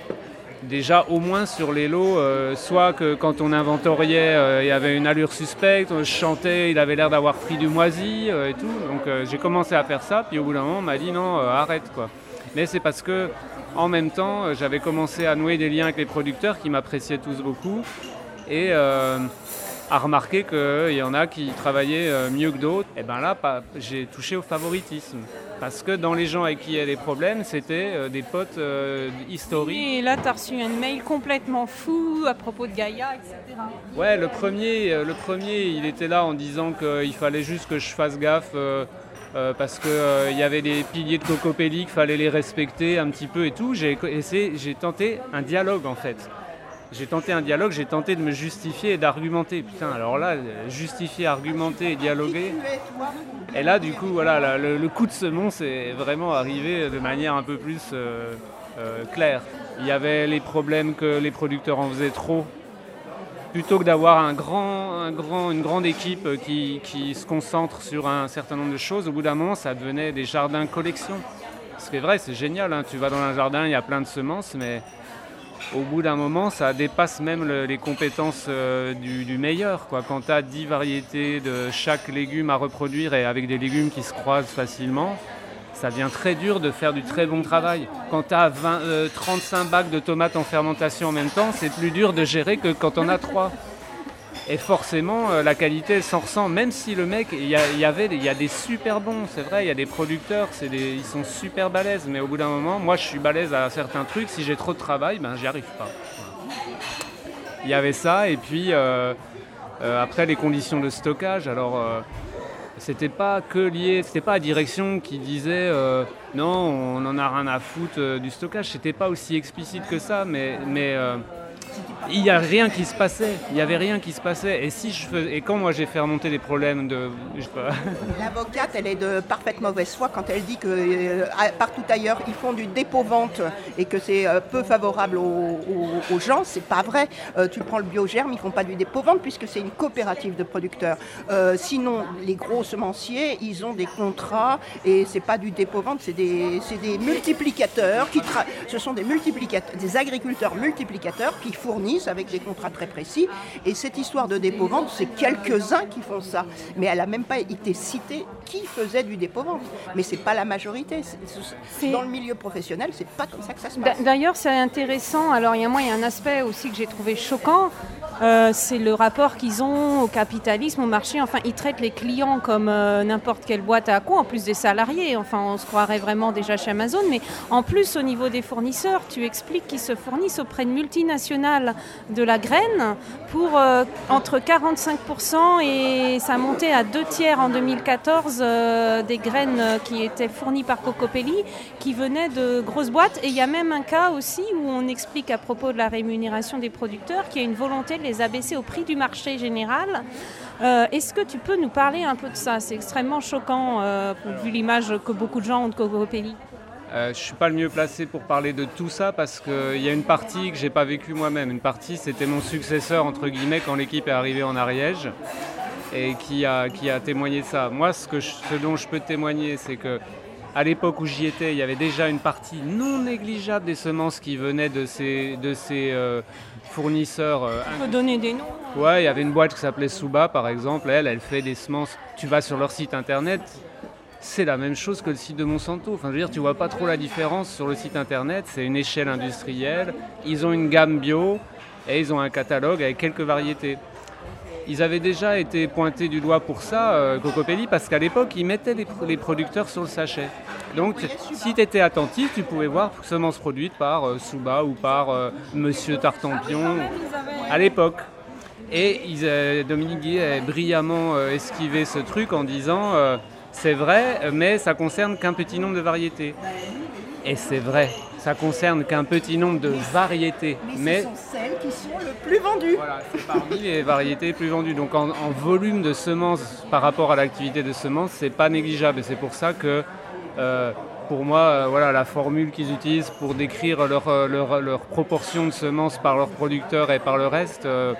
déjà au moins sur les lots, euh, soit que quand on inventoriait, euh, il y avait une allure suspecte, je chantais, il avait l'air d'avoir pris du moisi et tout. Donc j'ai commencé à faire ça, puis au bout d'un moment, on m'a dit non, arrête quoi. Mais c'est parce que en même temps, j'avais commencé à nouer des liens avec les producteurs qui m'appréciaient tous beaucoup et à remarquer qu'il y en a qui travaillaient euh, mieux que d'autres. Et ben là, pas- j'ai touché au favoritisme. Parce que dans les gens avec qui il y a des problèmes, c'était euh, des potes euh, historiques. Et là, tu as reçu un mail complètement fou à propos de Gaïa, etc. Ouais, le premier, euh, le premier, il était là en disant qu'il fallait juste que je fasse gaffe euh, euh, parce qu'il y avait des piliers de cocopélie, qu'il fallait les respecter un petit peu et tout. J'ai essayé- j'ai tenté un dialogue en fait. J'ai tenté un dialogue, j'ai tenté de me justifier et d'argumenter. Putain, alors là, euh, justifier, argumenter et dialoguer. Et là, du coup, voilà, le, coup de semonce est vraiment arrivé de manière un peu plus euh, euh, claire. Il y avait les problèmes que les producteurs en faisaient trop. Plutôt que d'avoir un grand, un grand, une grande équipe qui, qui se concentre sur un certain nombre de choses, au bout d'un moment, ça devenait des jardins collection. Ce qui est vrai, c'est génial. hein. Tu vas dans un jardin, il y a plein de semences, mais au bout d'un moment, ça dépasse même le- les compétences euh, du, meilleur. Quand tu as 10 variétés de chaque légume à reproduire et avec des légumes qui se croisent facilement, ça devient très dur de faire du très bon travail. Quand tu as 35 bacs de tomates en fermentation en même temps, c'est plus dur de gérer que quand on a 3. Et forcément, euh, la qualité s'en ressent, même si le mec, il y, a- il y a des super bons, c'est vrai, il y a des producteurs, ils sont super balèzes, mais au bout d'un moment, moi je suis balèze à certains trucs, si j'ai trop de travail, ben j'y arrive pas. Il y avait ça, et puis euh, euh, après les conditions de stockage, alors c'était pas que lié, c'était pas la direction qui disait non, on en a rien à foutre du stockage, c'était pas aussi explicite que ça, mais, mais il n'y a rien qui se passait. Il n'y avait rien qui se passait. Et, si je fais- et quand moi j'ai fait remonter des problèmes de. L'avocate, elle est de parfaite mauvaise foi quand elle dit que euh, partout ailleurs, ils font du dépôt-vente et que c'est euh, peu favorable aux, aux- aux gens. C'est pas vrai. Euh, tu prends le biogerme, ils font pas du dépôt-vente puisque c'est une coopérative de producteurs. Sinon, les gros semenciers, ils ont des contrats et c'est pas du dépôt-vente, c'est des, des multiplicateurs qui tra- ce sont des multiplicateurs, des agriculteurs multiplicateurs qui fournissent avec des contrats très précis. Et cette histoire de dépôt-vente, c'est quelques-uns qui font ça. Mais elle n'a même pas été citée qui faisait du dépôt-vente. Mais c'est pas la majorité. Dans le milieu professionnel, c'est pas comme ça que ça se passe. D'ailleurs, c'est intéressant. Alors, il y a moi, il y a un aspect aussi que j'ai trouvé choquant. Euh, c'est le rapport qu'ils ont au capitalisme, au marché. Enfin, ils traitent les clients comme euh, n'importe quelle boîte à con, en plus des salariés. Enfin, on se croirait vraiment déjà chez Amazon. Mais en plus, au niveau des fournisseurs, tu expliques qu'ils se fournissent auprès de multinationales de la graine pour euh, entre 45% et ça montait à deux tiers en 2014 euh, des graines euh, qui étaient fournies par Cocopelli qui venaient de grosses boîtes. Et il y a même un cas aussi où on explique à propos de la rémunération des producteurs qu'il y a une volonté de les abaisser au prix du marché général. Est-ce que tu peux nous parler un peu de ça? C'est extrêmement choquant vu l'image que beaucoup de gens ont de Cocopelli. Euh, je ne suis pas le mieux placé pour parler de tout ça parce qu'il y a une partie que j'ai pas vécue moi-même. Une partie, c'était mon successeur, entre guillemets, quand l'équipe est arrivée en Ariège et qui a, qui a témoigné de ça. Moi, ce, que je- ce dont je peux témoigner, c'est que à l'époque où j'y étais, il y avait déjà une partie non négligeable des semences qui venaient de ces, de ces euh, fournisseurs. euh, Tu peux donner des noms? Ouais, il y avait une boîte qui s'appelait Suba, par exemple. Elle, elle fait des semences. Tu vas sur leur site internet, c'est la même chose que le site de Monsanto. Enfin, je veux dire, tu vois pas trop la différence sur le site internet. C'est une échelle industrielle. Ils ont une gamme bio et ils ont un catalogue avec quelques variétés. Ils avaient déjà été pointés du doigt pour ça, euh, Cocopelli, parce qu'à l'époque, ils mettaient les, les producteurs sur le sachet. Donc, si tu étais attentif, tu pouvais voir semences produites par euh, Suba ou par euh, Monsieur Tartampion à l'époque. Et ils, Dominique Guillet a brillamment euh, esquivé ce truc en disant euh, c'est vrai, mais ça concerne qu'un petit nombre de variétés. Et c'est vrai, ça concerne qu'un petit nombre de variétés. Mais, ce sont celles qui sont le plus vendues. Voilà, c'est parmi les variétés les plus vendues. Donc en, en volume de semences par rapport à l'activité de semences, c'est pas négligeable. Et c'est pour ça que euh, pour moi, euh, voilà, la formule qu'ils utilisent pour décrire leur, euh, leur, leur proportion de semences par leurs producteurs et par le reste, euh,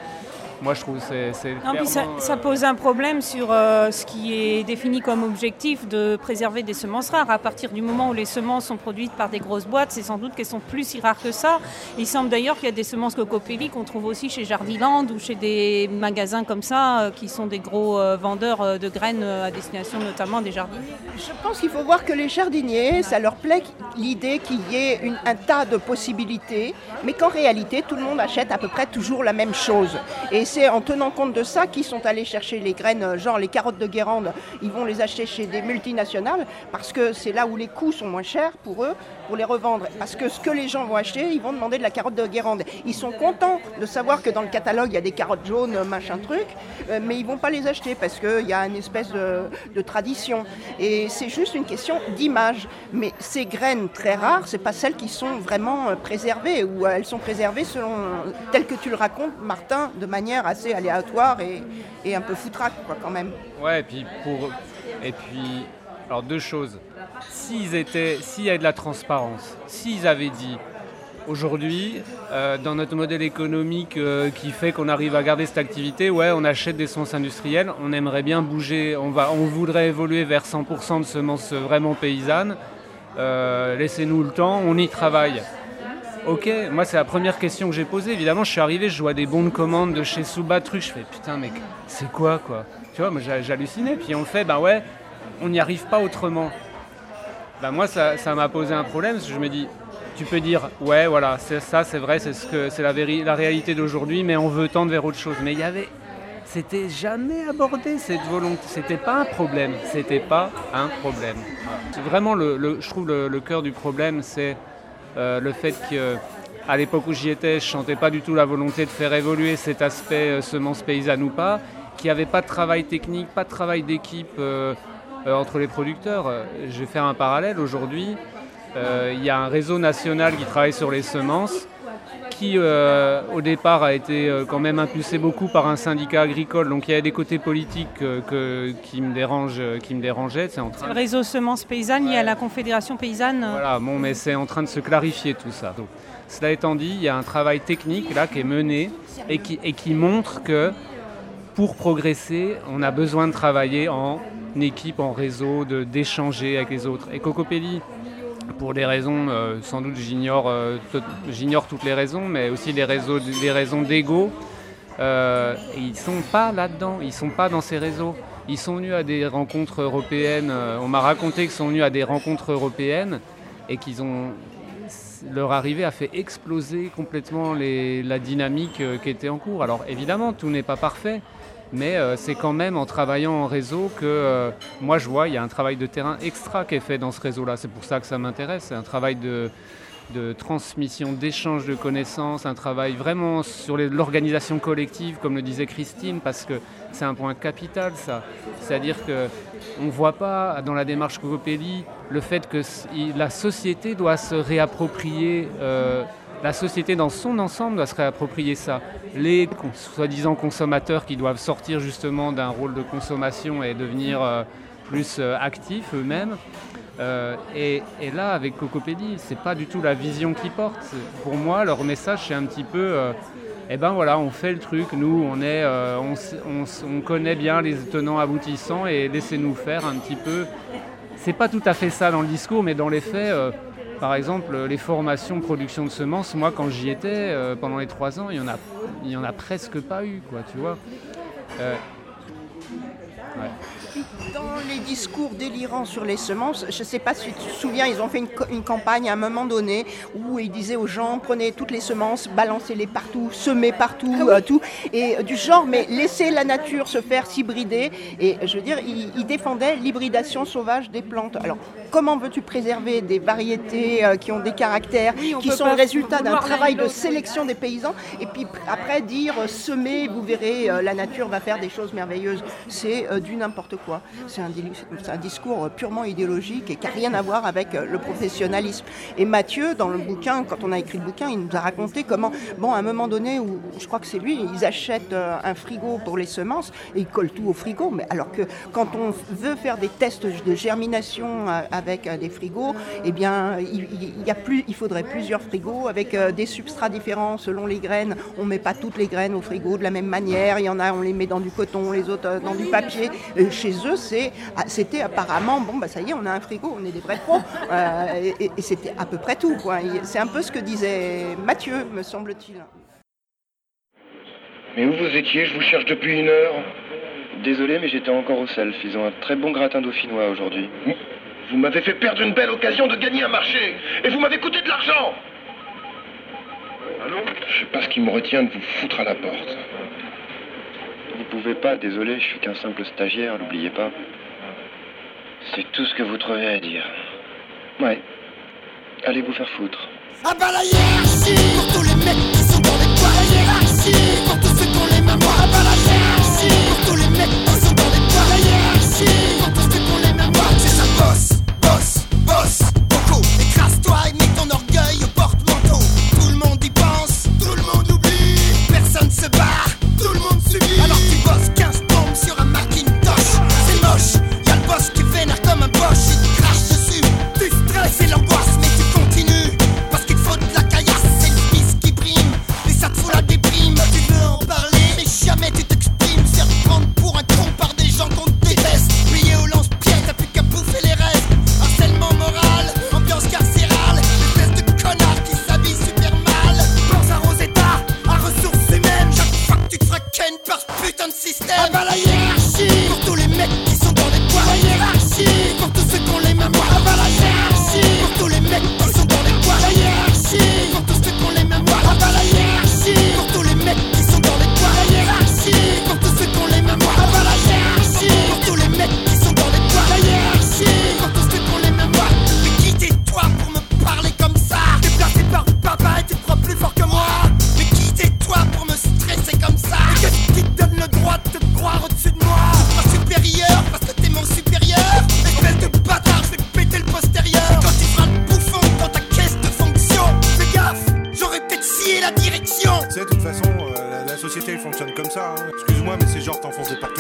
Moi, je trouve que c'est c'est Non, puis ça, euh, pose un problème sur euh, ce qui est défini comme objectif de préserver des semences rares. À partir du moment où les semences sont produites par des grosses boîtes, c'est sans doute qu'elles sont plus si rares que ça. Il semble d'ailleurs qu'il y a des semences cocopelli qu'on trouve aussi chez Jardiland ou chez des magasins comme ça euh, qui sont des gros euh, vendeurs de graines euh, à destination notamment des jardiniers. Je pense qu'il faut voir que les jardiniers, ça leur plaît l'idée qu'il y ait une- un tas de possibilités, mais qu'en réalité, tout le monde achète à peu près toujours la même chose. Et c'est en tenant compte de ça qu'ils sont allés chercher les graines, euh, genre les carottes de Guérande, ils vont les acheter chez des multinationales, parce que c'est là où les coûts sont moins chers pour eux, pour les revendre. Parce que ce que les gens vont acheter, ils vont demander de la carotte de Guérande. Ils sont contents de savoir que dans le catalogue, il y a des carottes jaunes, machin truc, euh, mais ils vont pas les acheter parce qu'il y a une espèce de, tradition. Et c'est juste une question d'image. Mais ces graines très rares, c'est pas celles qui sont vraiment euh, préservées, ou euh, elles sont préservées selon, tel que tu le racontes, Martin, de manière assez aléatoire et, un peu foutraque, quoi, quand même. Ouais, et puis pour et puis alors deux choses. S'ils étaient, s'il y avait de la transparence, s'ils avaient dit aujourd'hui euh, dans notre modèle économique euh, qui fait qu'on arrive à garder cette activité, ouais, on achète des semences industrielles, on aimerait bien bouger, on va, on voudrait évoluer vers 100% de semences vraiment paysannes. Euh, Laissez-nous le temps, on y travaille. Ok, moi c'est la première question que j'ai posée. Évidemment, je suis arrivé, je vois des bons de commande de chez Suba, truc, je fais putain, mec, c'est quoi quoi? Tu vois, moi j'hallucinais. Puis on fait, bah ouais, on n'y arrive pas autrement. Bah moi ça ça m'a posé un problème, parce que je me dis, tu peux dire, ouais, voilà, ça, c'est vrai, c'est ce que c'est la, la réalité d'aujourd'hui, mais on veut tendre vers autre chose. Mais il y avait, c'était jamais abordé cette volonté. C'était pas un problème. C'était pas un problème. Vraiment le, je trouve le, le cœur du problème, c'est le fait que à l'époque où j'y étais, je sentais pas du tout la volonté de faire évoluer cet aspect euh, semence paysanne ou pas, qu'il n'y avait pas de travail technique, pas de travail d'équipe euh, euh, entre les producteurs. Euh, Je vais faire un parallèle aujourd'hui. euh, Il y a un réseau national qui travaille sur les semences qui euh, au départ a été euh, quand même impulsé beaucoup par un syndicat agricole. Donc il y avait des côtés politiques euh, que- qui, me dérangent, qui me dérangeaient. C'est en train Le réseau semences paysannes lié à la Confédération paysanne. voilà, bon, mais c'est en train de se clarifier tout ça. Donc, cela étant dit, il y a un travail technique là qui est mené et qui, et qui montre que pour progresser, on a besoin de travailler en équipe, en réseau, de- d'échanger avec les autres. Et Cocopelli, pour des raisons, euh, sans doute j'ignore euh, toutes les raisons, mais aussi des raisons d'ego, euh, ils sont pas là-dedans, ils sont pas dans ces réseaux. Ils sont venus à des rencontres européennes. euh, on m'a raconté qu'ils sont venus à des rencontres européennes et qu'ils ont leur arrivée a fait exploser complètement les- la dynamique qui était en cours. Alors évidemment, tout n'est pas parfait, mais euh, c'est quand même en travaillant en réseau que euh, moi je vois, il y a un travail de terrain extra qui est fait dans ce réseau-là. C'est pour ça que ça m'intéresse. C'est un travail de, transmission, d'échange de connaissances, un travail vraiment sur l'organisation collective, comme le disait Christine, parce que c'est un point capital ça. C'est-à-dire que on ne voit pas dans la démarche Cocopelli le fait que la société doit se réapproprier, euh, la société dans son ensemble doit se réapproprier ça. Les soi-disant consommateurs qui doivent sortir justement d'un rôle de consommation et devenir euh, plus euh, actifs eux-mêmes. Euh, et, là, avec Cocopelli, c'est pas du tout la vision qu'ils portent. Pour moi, leur message, c'est un petit peu, eh ben voilà, on fait le truc, nous, on est, on, connaît bien les tenants aboutissants et laissez-nous faire un petit peu. C'est pas tout à fait ça dans le discours, mais dans les faits, par exemple, les formations production de semences, moi, quand j'y étais euh, pendant les trois ans, il y en a, il y en a presque pas eu, quoi, tu vois. Euh, ouais. Dans les discours délirants sur les semences, je ne sais pas si tu te souviens, ils ont fait une, campagne à un moment donné où ils disaient aux gens prenez toutes les semences, balancez-les partout, semez partout, euh, tout, et euh, du genre, mais laissez la nature se faire s'hybrider. Et je veux dire, ils, ils défendaient l'hybridation sauvage des plantes. Alors, comment veux-tu préserver des variétés euh, qui ont des caractères, qui sont le résultat d'un travail de sélection des paysans, et puis pr- après dire euh, semez, vous verrez, euh, la nature va faire des choses merveilleuses. C'est du n'importe quoi. C'est un, discours purement idéologique et qui n'a rien à voir avec le professionnalisme. Et Mathieu, dans le bouquin, quand on a écrit le bouquin, il nous a raconté comment, bon, à un moment donné, où je crois que c'est lui, ils achètent un frigo pour les semences et ils collent tout au frigo. Mais alors que quand on veut faire des tests de germination à, avec euh, des frigos, eh bien, il, y a plus, il faudrait plusieurs frigos avec euh, des substrats différents selon les graines. On ne met pas toutes les graines au frigo de la même manière. Il y en a, on les met dans du coton, les autres euh, dans du papier. Chez eux, ah, c'était apparemment, bon, bah, ça y est, on a un frigo, on est des vrais pros. Et, c'était à peu près tout. C'est un peu ce que disait Mathieu, me semble-t-il. Mais où vous étiez? Je vous cherche depuis une heure. Désolé, mais j'étais encore au self. Ils ont un très bon gratin dauphinois aujourd'hui. Vous m'avez fait perdre une belle occasion de gagner un marché. Et vous m'avez coûté de l'argent. Allô Je sais pas ce qui me retient de vous foutre à la porte. Vous pouvez pas, désolé, je suis qu'un simple stagiaire, n'oubliez pas. C'est tout ce que vous trouvez à dire. Ouais. Allez vous faire foutre. goodbye. champion Tu sais, de toute façon, euh, la, société fonctionne comme ça. Hein. Excuse-moi, mais c'est genre t'enfonces des portes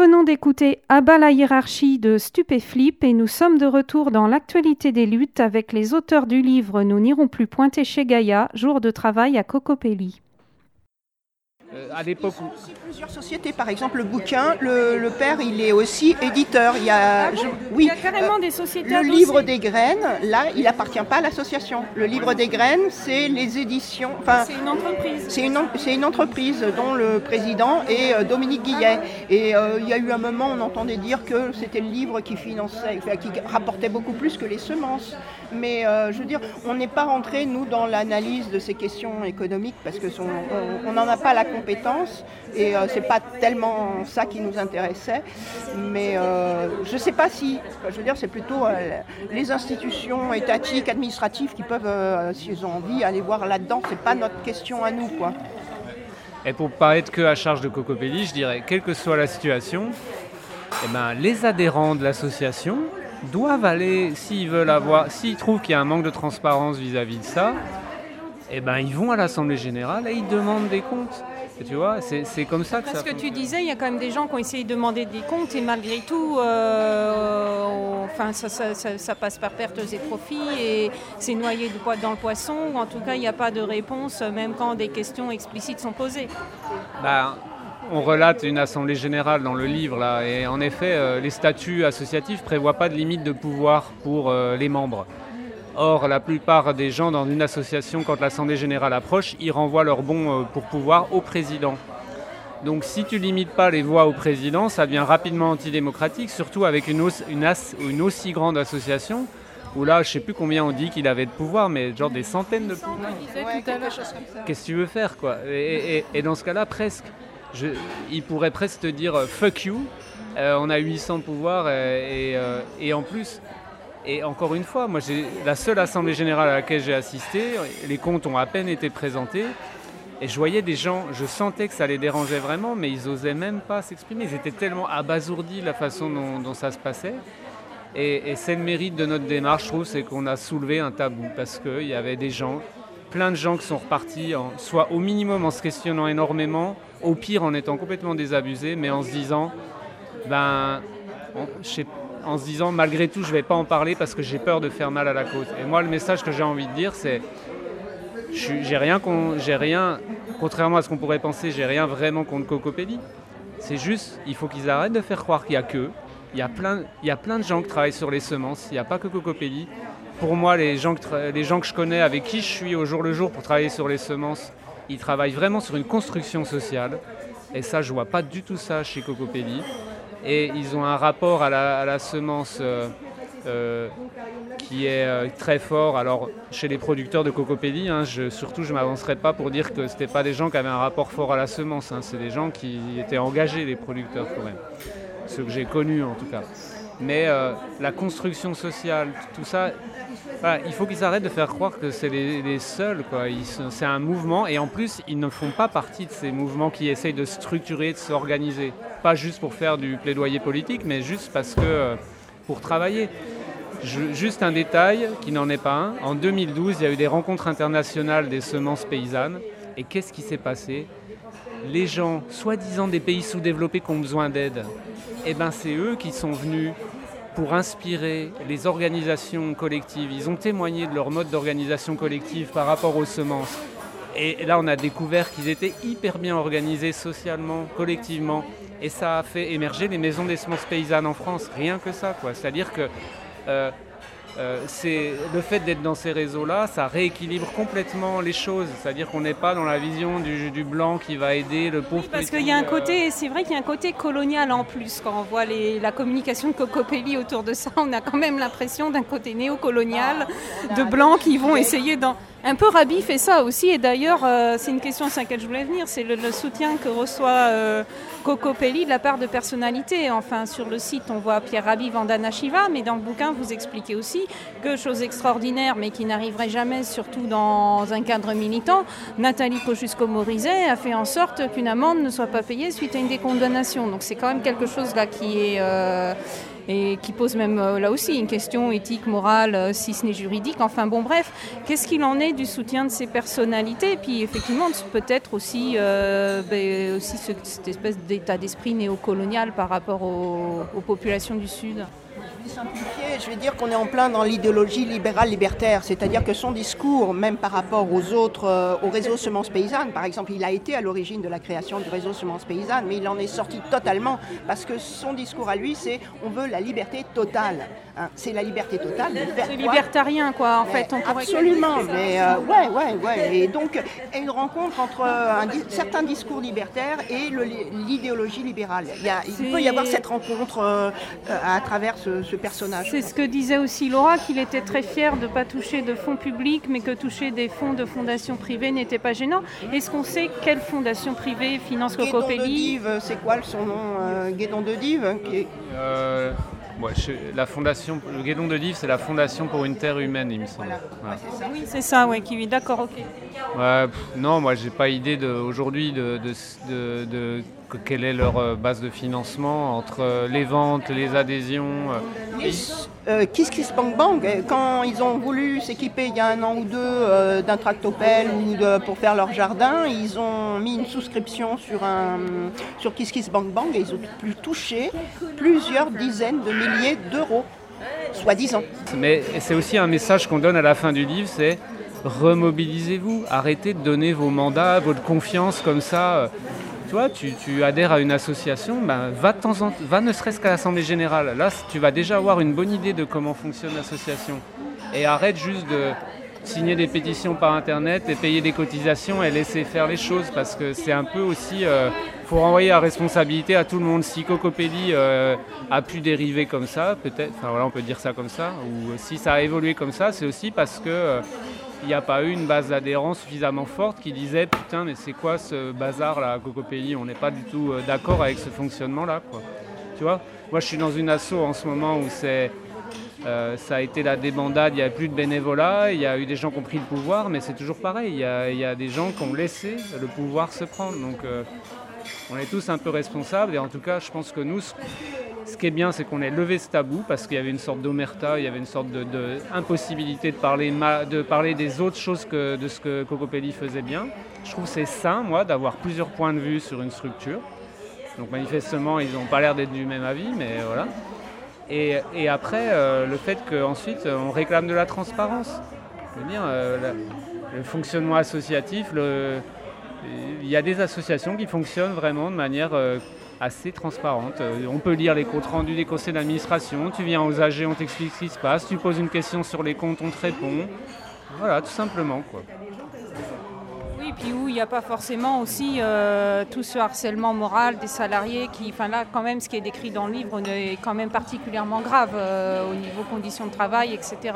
venons d'écouter Abba la hiérarchie de Stupéflip et nous sommes de retour dans l'actualité des luttes avec les auteurs du livre Nous n'irons plus pointer chez Gaïa, jour de travail à Cocopelli euh, à l'époque où. Plusieurs sociétés, par exemple le bouquin, le, le père il est aussi éditeur. Il y a, je- oui, Il y a carrément euh, des sociétés Le adossées. livre des graines, là, il appartient pas à l'association. Le livre des graines, c'est les éditions. Enfin, C'est une entreprise. C'est une, c'est une entreprise dont le président est euh, Dominique Guillet. Et euh, il y a eu un moment, on entendait dire que c'était le livre qui finançait, enfin, qui rapportait beaucoup plus que les semences. Mais euh, je veux dire, on n'est pas rentré, nous, dans l'analyse de ces questions économiques parce que son- on n'en a pas la et euh, c'est pas tellement ça qui nous intéressait. Mais euh, je ne sais pas si, je veux dire, c'est plutôt euh, les institutions étatiques, administratives qui peuvent, euh, s'ils ont envie, aller voir là-dedans. C'est pas notre question à nous, quoi. Et pour pas être que à charge de Cocopelli, je dirais, quelle que soit la situation, eh ben, les adhérents de l'association doivent aller, s'ils veulent avoir, s'ils trouvent qu'il y a un manque de transparence vis-à-vis de ça, eh ben, ils vont à l'Assemblée Générale et ils demandent des comptes. Et tu vois, c'est comme ça que Parce ça que tu disais, il y a quand même des gens qui ont essayé de demander des comptes et malgré tout, euh, on- enfin, ça, ça- ça- ça passe par pertes et profits et c'est noyé de poids dans le poisson. ou En tout cas, il n'y a pas de réponse, même quand des questions explicites sont posées. Bah, on relate une assemblée générale dans le livre là, et en effet, euh, les statuts associatifs prévoient pas de limite de pouvoir pour euh, les membres. Or, la plupart des gens dans une association, quand l'assemblée générale approche, ils renvoient leur bon euh, pour pouvoir au président. Donc, si tu limites pas les voix au président, ça devient rapidement antidémocratique, surtout avec une, os- une as- une aussi grande association. Où là, je sais plus combien on dit qu'il avait de pouvoir, mais genre des centaines de pouvoirs. Qu'est-ce que tu veux faire, quoi? Et, et- et dans ce cas-là, presque, je, il pourrait presque te dire euh, fuck you, euh, on a 800 de pouvoir, euh, et, euh, et en plus, et encore une fois, moi, la seule assemblée générale à laquelle j'ai assisté, les comptes ont à peine été présentés, et je voyais des gens, je sentais que ça les dérangeait vraiment, mais ils osaient même pas s'exprimer. Ils étaient tellement abasourdis de la façon dont, ça se passait. Et, c'est le mérite de notre démarche, je trouve, c'est qu'on a soulevé un tabou parce qu'il y avait des gens, plein de gens qui sont repartis, soit au minimum en se questionnant énormément, au pire en étant complètement désabusés, mais en se disant, ben, on- je sais- en se disant malgré tout, je vais pas en parler parce que j'ai peur de faire mal à la cause. Et moi, le message que j'ai envie de dire, c'est j'ai rien, rien, contrairement à ce qu'on pourrait penser, j'ai rien vraiment contre Cocopelli. C'est juste, il faut qu'ils arrêtent de faire croire qu'il n'y a qu'eux. Il y a, plein, il y a plein de gens qui travaillent sur les semences, il n'y a pas que Cocopelli. Pour moi, les gens, que que je connais, avec qui je suis au jour le jour pour travailler sur les semences, ils travaillent vraiment sur une construction sociale. Et ça, je vois pas du tout ça chez Cocopelli. Et ils ont un rapport à la, semence euh, euh, qui est euh, très fort. Alors, chez les producteurs de Cocopelli, hein, je, surtout, je ne m'avancerai pas pour dire que ce n'étaient pas des gens qui avaient un rapport fort à la semence. hein. C'est des gens qui étaient engagés, les producteurs, quand même. Ceux que j'ai connus, en tout cas. Mais euh, la construction sociale, tout ça, il faut qu'ils arrêtent de faire croire que c'est les, seuls. C'est un mouvement et en plus, ils ne font pas partie de ces mouvements qui essayent de structurer, de s'organiser. Pas juste pour faire du plaidoyer politique, mais juste parce que euh, pour travailler. Juste un détail qui n'en est pas un. En 2012, il y a eu des rencontres internationales des semences paysannes. Et qu'est-ce qui s'est passé? Les gens, soi-disant des pays sous-développés qui ont besoin d'aide, eh ben c'est eux qui sont venus pour inspirer les organisations collectives. Ils ont témoigné de leur mode d'organisation collective par rapport aux semences. Et là, on a découvert qu'ils étaient hyper bien organisés socialement, collectivement. Et ça a fait émerger les maisons des semences paysannes en France. Rien que ça, quoi. C'est-à-dire que euh, euh, c'est le fait d'être dans ces réseaux-là, ça rééquilibre complètement les choses. C'est-à-dire qu'on n'est pas dans la vision du, du blanc qui va aider le pauvre Parce petit, qu'il y a un euh, côté, c'est vrai qu'il y a un côté colonial en plus. Quand on voit les- la communication de Cocopelli autour de ça, on a quand même l'impression d'un côté néocolonial, de blancs qui vont essayer d'en... Un peu Rabi fait ça aussi, et d'ailleurs, euh, c'est une question sur laquelle je voulais venir, c'est le, soutien que reçoit euh, Cocopelli de la part de personnalités. Enfin, sur le site, on voit Pierre Rabhi, Vandana Shiva, mais dans le bouquin, vous expliquez aussi que, chose extraordinaire, mais qui n'arriverait jamais, surtout dans un cadre militant, Nathalie Kosciusko-Morizet a fait en sorte qu'une amende ne soit pas payée suite à une décondamnation. Donc c'est quand même quelque chose là qui est... euh, et qui pose même euh, là aussi une question éthique, morale, euh, si ce n'est juridique. Enfin bon, bref, qu'est-ce qu'il en est du soutien de ces personnalités? Et puis effectivement, peut-être aussi, euh, ben, cette espèce d'état d'esprit néocolonial par rapport aux populations du Sud. Je vais dire qu'on est en plein dans l'idéologie libérale libertaire, c'est-à-dire que son discours, même par rapport aux autres, euh, au réseau Semences Paysannes, par exemple, il a été à l'origine de la création du réseau Semences Paysannes, mais il en est sorti totalement parce que son discours à lui, c'est on veut la liberté totale. Hein. C'est la liberté totale. de faire C'est libertarien, quoi, en fait. On Absolument, mais euh, ouais, ouais, ouais. Et donc, une rencontre entre un di- certain discours libertaire et l'idéologie libérale. Il, y a- il C'est- peut y avoir cette rencontre euh, euh, à travers ce, ce personnage. C'est ce que disait aussi Laura, qu'il était très fier de ne pas toucher de fonds publics, mais que toucher des fonds de fondations privées n'était pas gênant. Est-ce qu'on sait quelle fondation privée finance Guédon de Cocopelli c'est quoi son nom euh, Guédon de Dive qui est- Euh, ouais, je- la fondation, le Guédon de Dives, c'est la Fondation pour une terre humaine, il me semble. Voilà. Oui, c'est ça, ouais, qui d'accord, ok. Ouais, pff, non, moi j'ai pas idée de, aujourd'hui de, de, de- de- que- quelle est leur euh, base de financement entre euh, les ventes, les adhésions. euh. Euh, Kiss Kiss Bang Bang, euh, quand ils ont voulu s'équiper il y a un an ou deux euh, d'un tractopelle ou de- pour faire leur jardin, ils ont mis une souscription sur, un, sur Kiss Kiss Bang Bang et ils ont pu toucher plusieurs dizaines de milliers d'euros, soi-disant. Mais c'est aussi un message qu'on donne à la fin du livre, c'est remobilisez-vous, arrêtez de donner vos mandats, votre confiance comme ça. Euh, Tu tu, adhères à une association, ben, va, de temps en, va ne serait-ce qu'à l'Assemblée Générale. Là, tu vas déjà avoir une bonne idée de comment fonctionne l'association. Et arrête juste de signer des pétitions par Internet et payer des cotisations et laisser faire les choses parce que c'est un peu aussi... Il faut renvoyer la responsabilité à tout le monde. Si Cocopelli euh, a pu dériver comme ça, peut-être, enfin voilà, on peut dire ça comme ça, ou si ça a évolué comme ça, c'est aussi parce que... euh, il n'y a pas eu une base d'adhérents suffisamment forte qui disait putain mais c'est quoi ce bazar là à Cocopelli? On n'est pas du tout euh, d'accord avec ce fonctionnement là quoi. Tu vois? Moi je suis dans une asso en ce moment où c'est euh, ça a été la débandade, il n'y a plus de bénévolat, il y a eu des gens qui ont pris le pouvoir, mais c'est toujours pareil, il y, a, il y a des gens qui ont laissé le pouvoir se prendre. Donc euh, on est tous un peu responsables et en tout cas je pense que nous, ce, qui est bien c'est qu'on ait levé ce tabou parce qu'il y avait une sorte d'omerta, il y avait une sorte de, de parler, de parler des autres choses que de ce que Cocopelli faisait bien. Je trouve c'est sain moi d'avoir plusieurs points de vue sur une structure. Donc manifestement ils n'ont pas l'air d'être du même avis, mais voilà. Et, après, euh, le fait qu'ensuite on réclame de la transparence. Je veux dire, euh, le fonctionnement associatif, il y a des associations qui fonctionnent vraiment de manière euh, assez transparente. Euh, on peut lire les comptes rendus des conseils d'administration, tu viens aux AG, on t'explique ce qui se passe, tu poses une question sur les comptes, on te répond. Voilà, tout simplement. Oui, puis où il n'y a pas forcément aussi euh, tout ce harcèlement moral des salariés qui, enfin là, quand même, ce qui est décrit dans le livre est quand même particulièrement grave euh, au niveau conditions de travail, etc.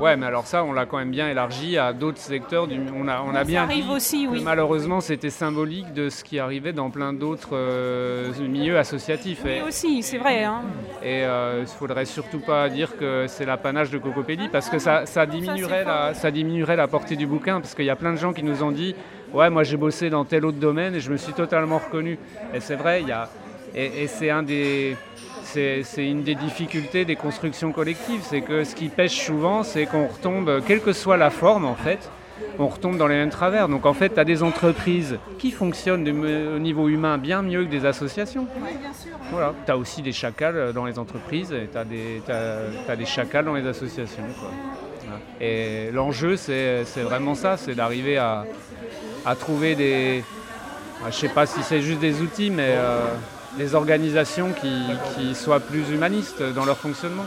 Ouais, mais alors ça, on l'a quand même bien élargi à d'autres secteurs. Du... On a, on a Ça bien arrive dit aussi, oui. Malheureusement, c'était symbolique de ce qui arrivait dans plein d'autres euh, milieux associatifs. Oui, Et, aussi, c'est vrai. Hein. et euh, il ne faudrait surtout pas dire que c'est l'apanage de Cocopelli parce que ça, ça, diminuerait la, ça diminuerait la portée du bouquin. Parce qu'il y a plein de gens qui nous ont dit Ouais, moi j'ai bossé dans tel autre domaine et je me suis totalement reconnu. Et c'est vrai, il y a, et, et c'est un des. C'est une des difficultés des constructions collectives, c'est que ce qui pêche souvent, c'est qu'on retombe, quelle que soit la forme en fait, on retombe dans les mêmes travers. Donc en fait, tu as des entreprises qui fonctionnent au niveau humain bien mieux que des associations. Voilà. Tu as aussi des chacals dans les entreprises et tu as, des t'as- t'as des chacals dans les associations. quoi. Et l'enjeu, c'est c'est vraiment ça, c'est d'arriver à, à trouver des... Je ne sais pas si c'est juste des outils, mais euh, des organisations qui, soient plus humanistes dans leur fonctionnement.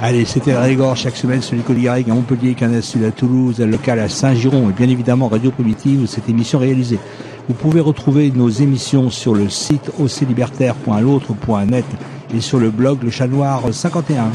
Allez, c'était Régor chaque semaine sur l'école à Montpellier, Canal à Toulouse, à local à Saint-Giron et bien évidemment Radio Primitive où cette émission réalisée. Vous pouvez retrouver nos émissions sur le site oclibertaire.l'autre.net et sur le blog Le Chat Noir 51.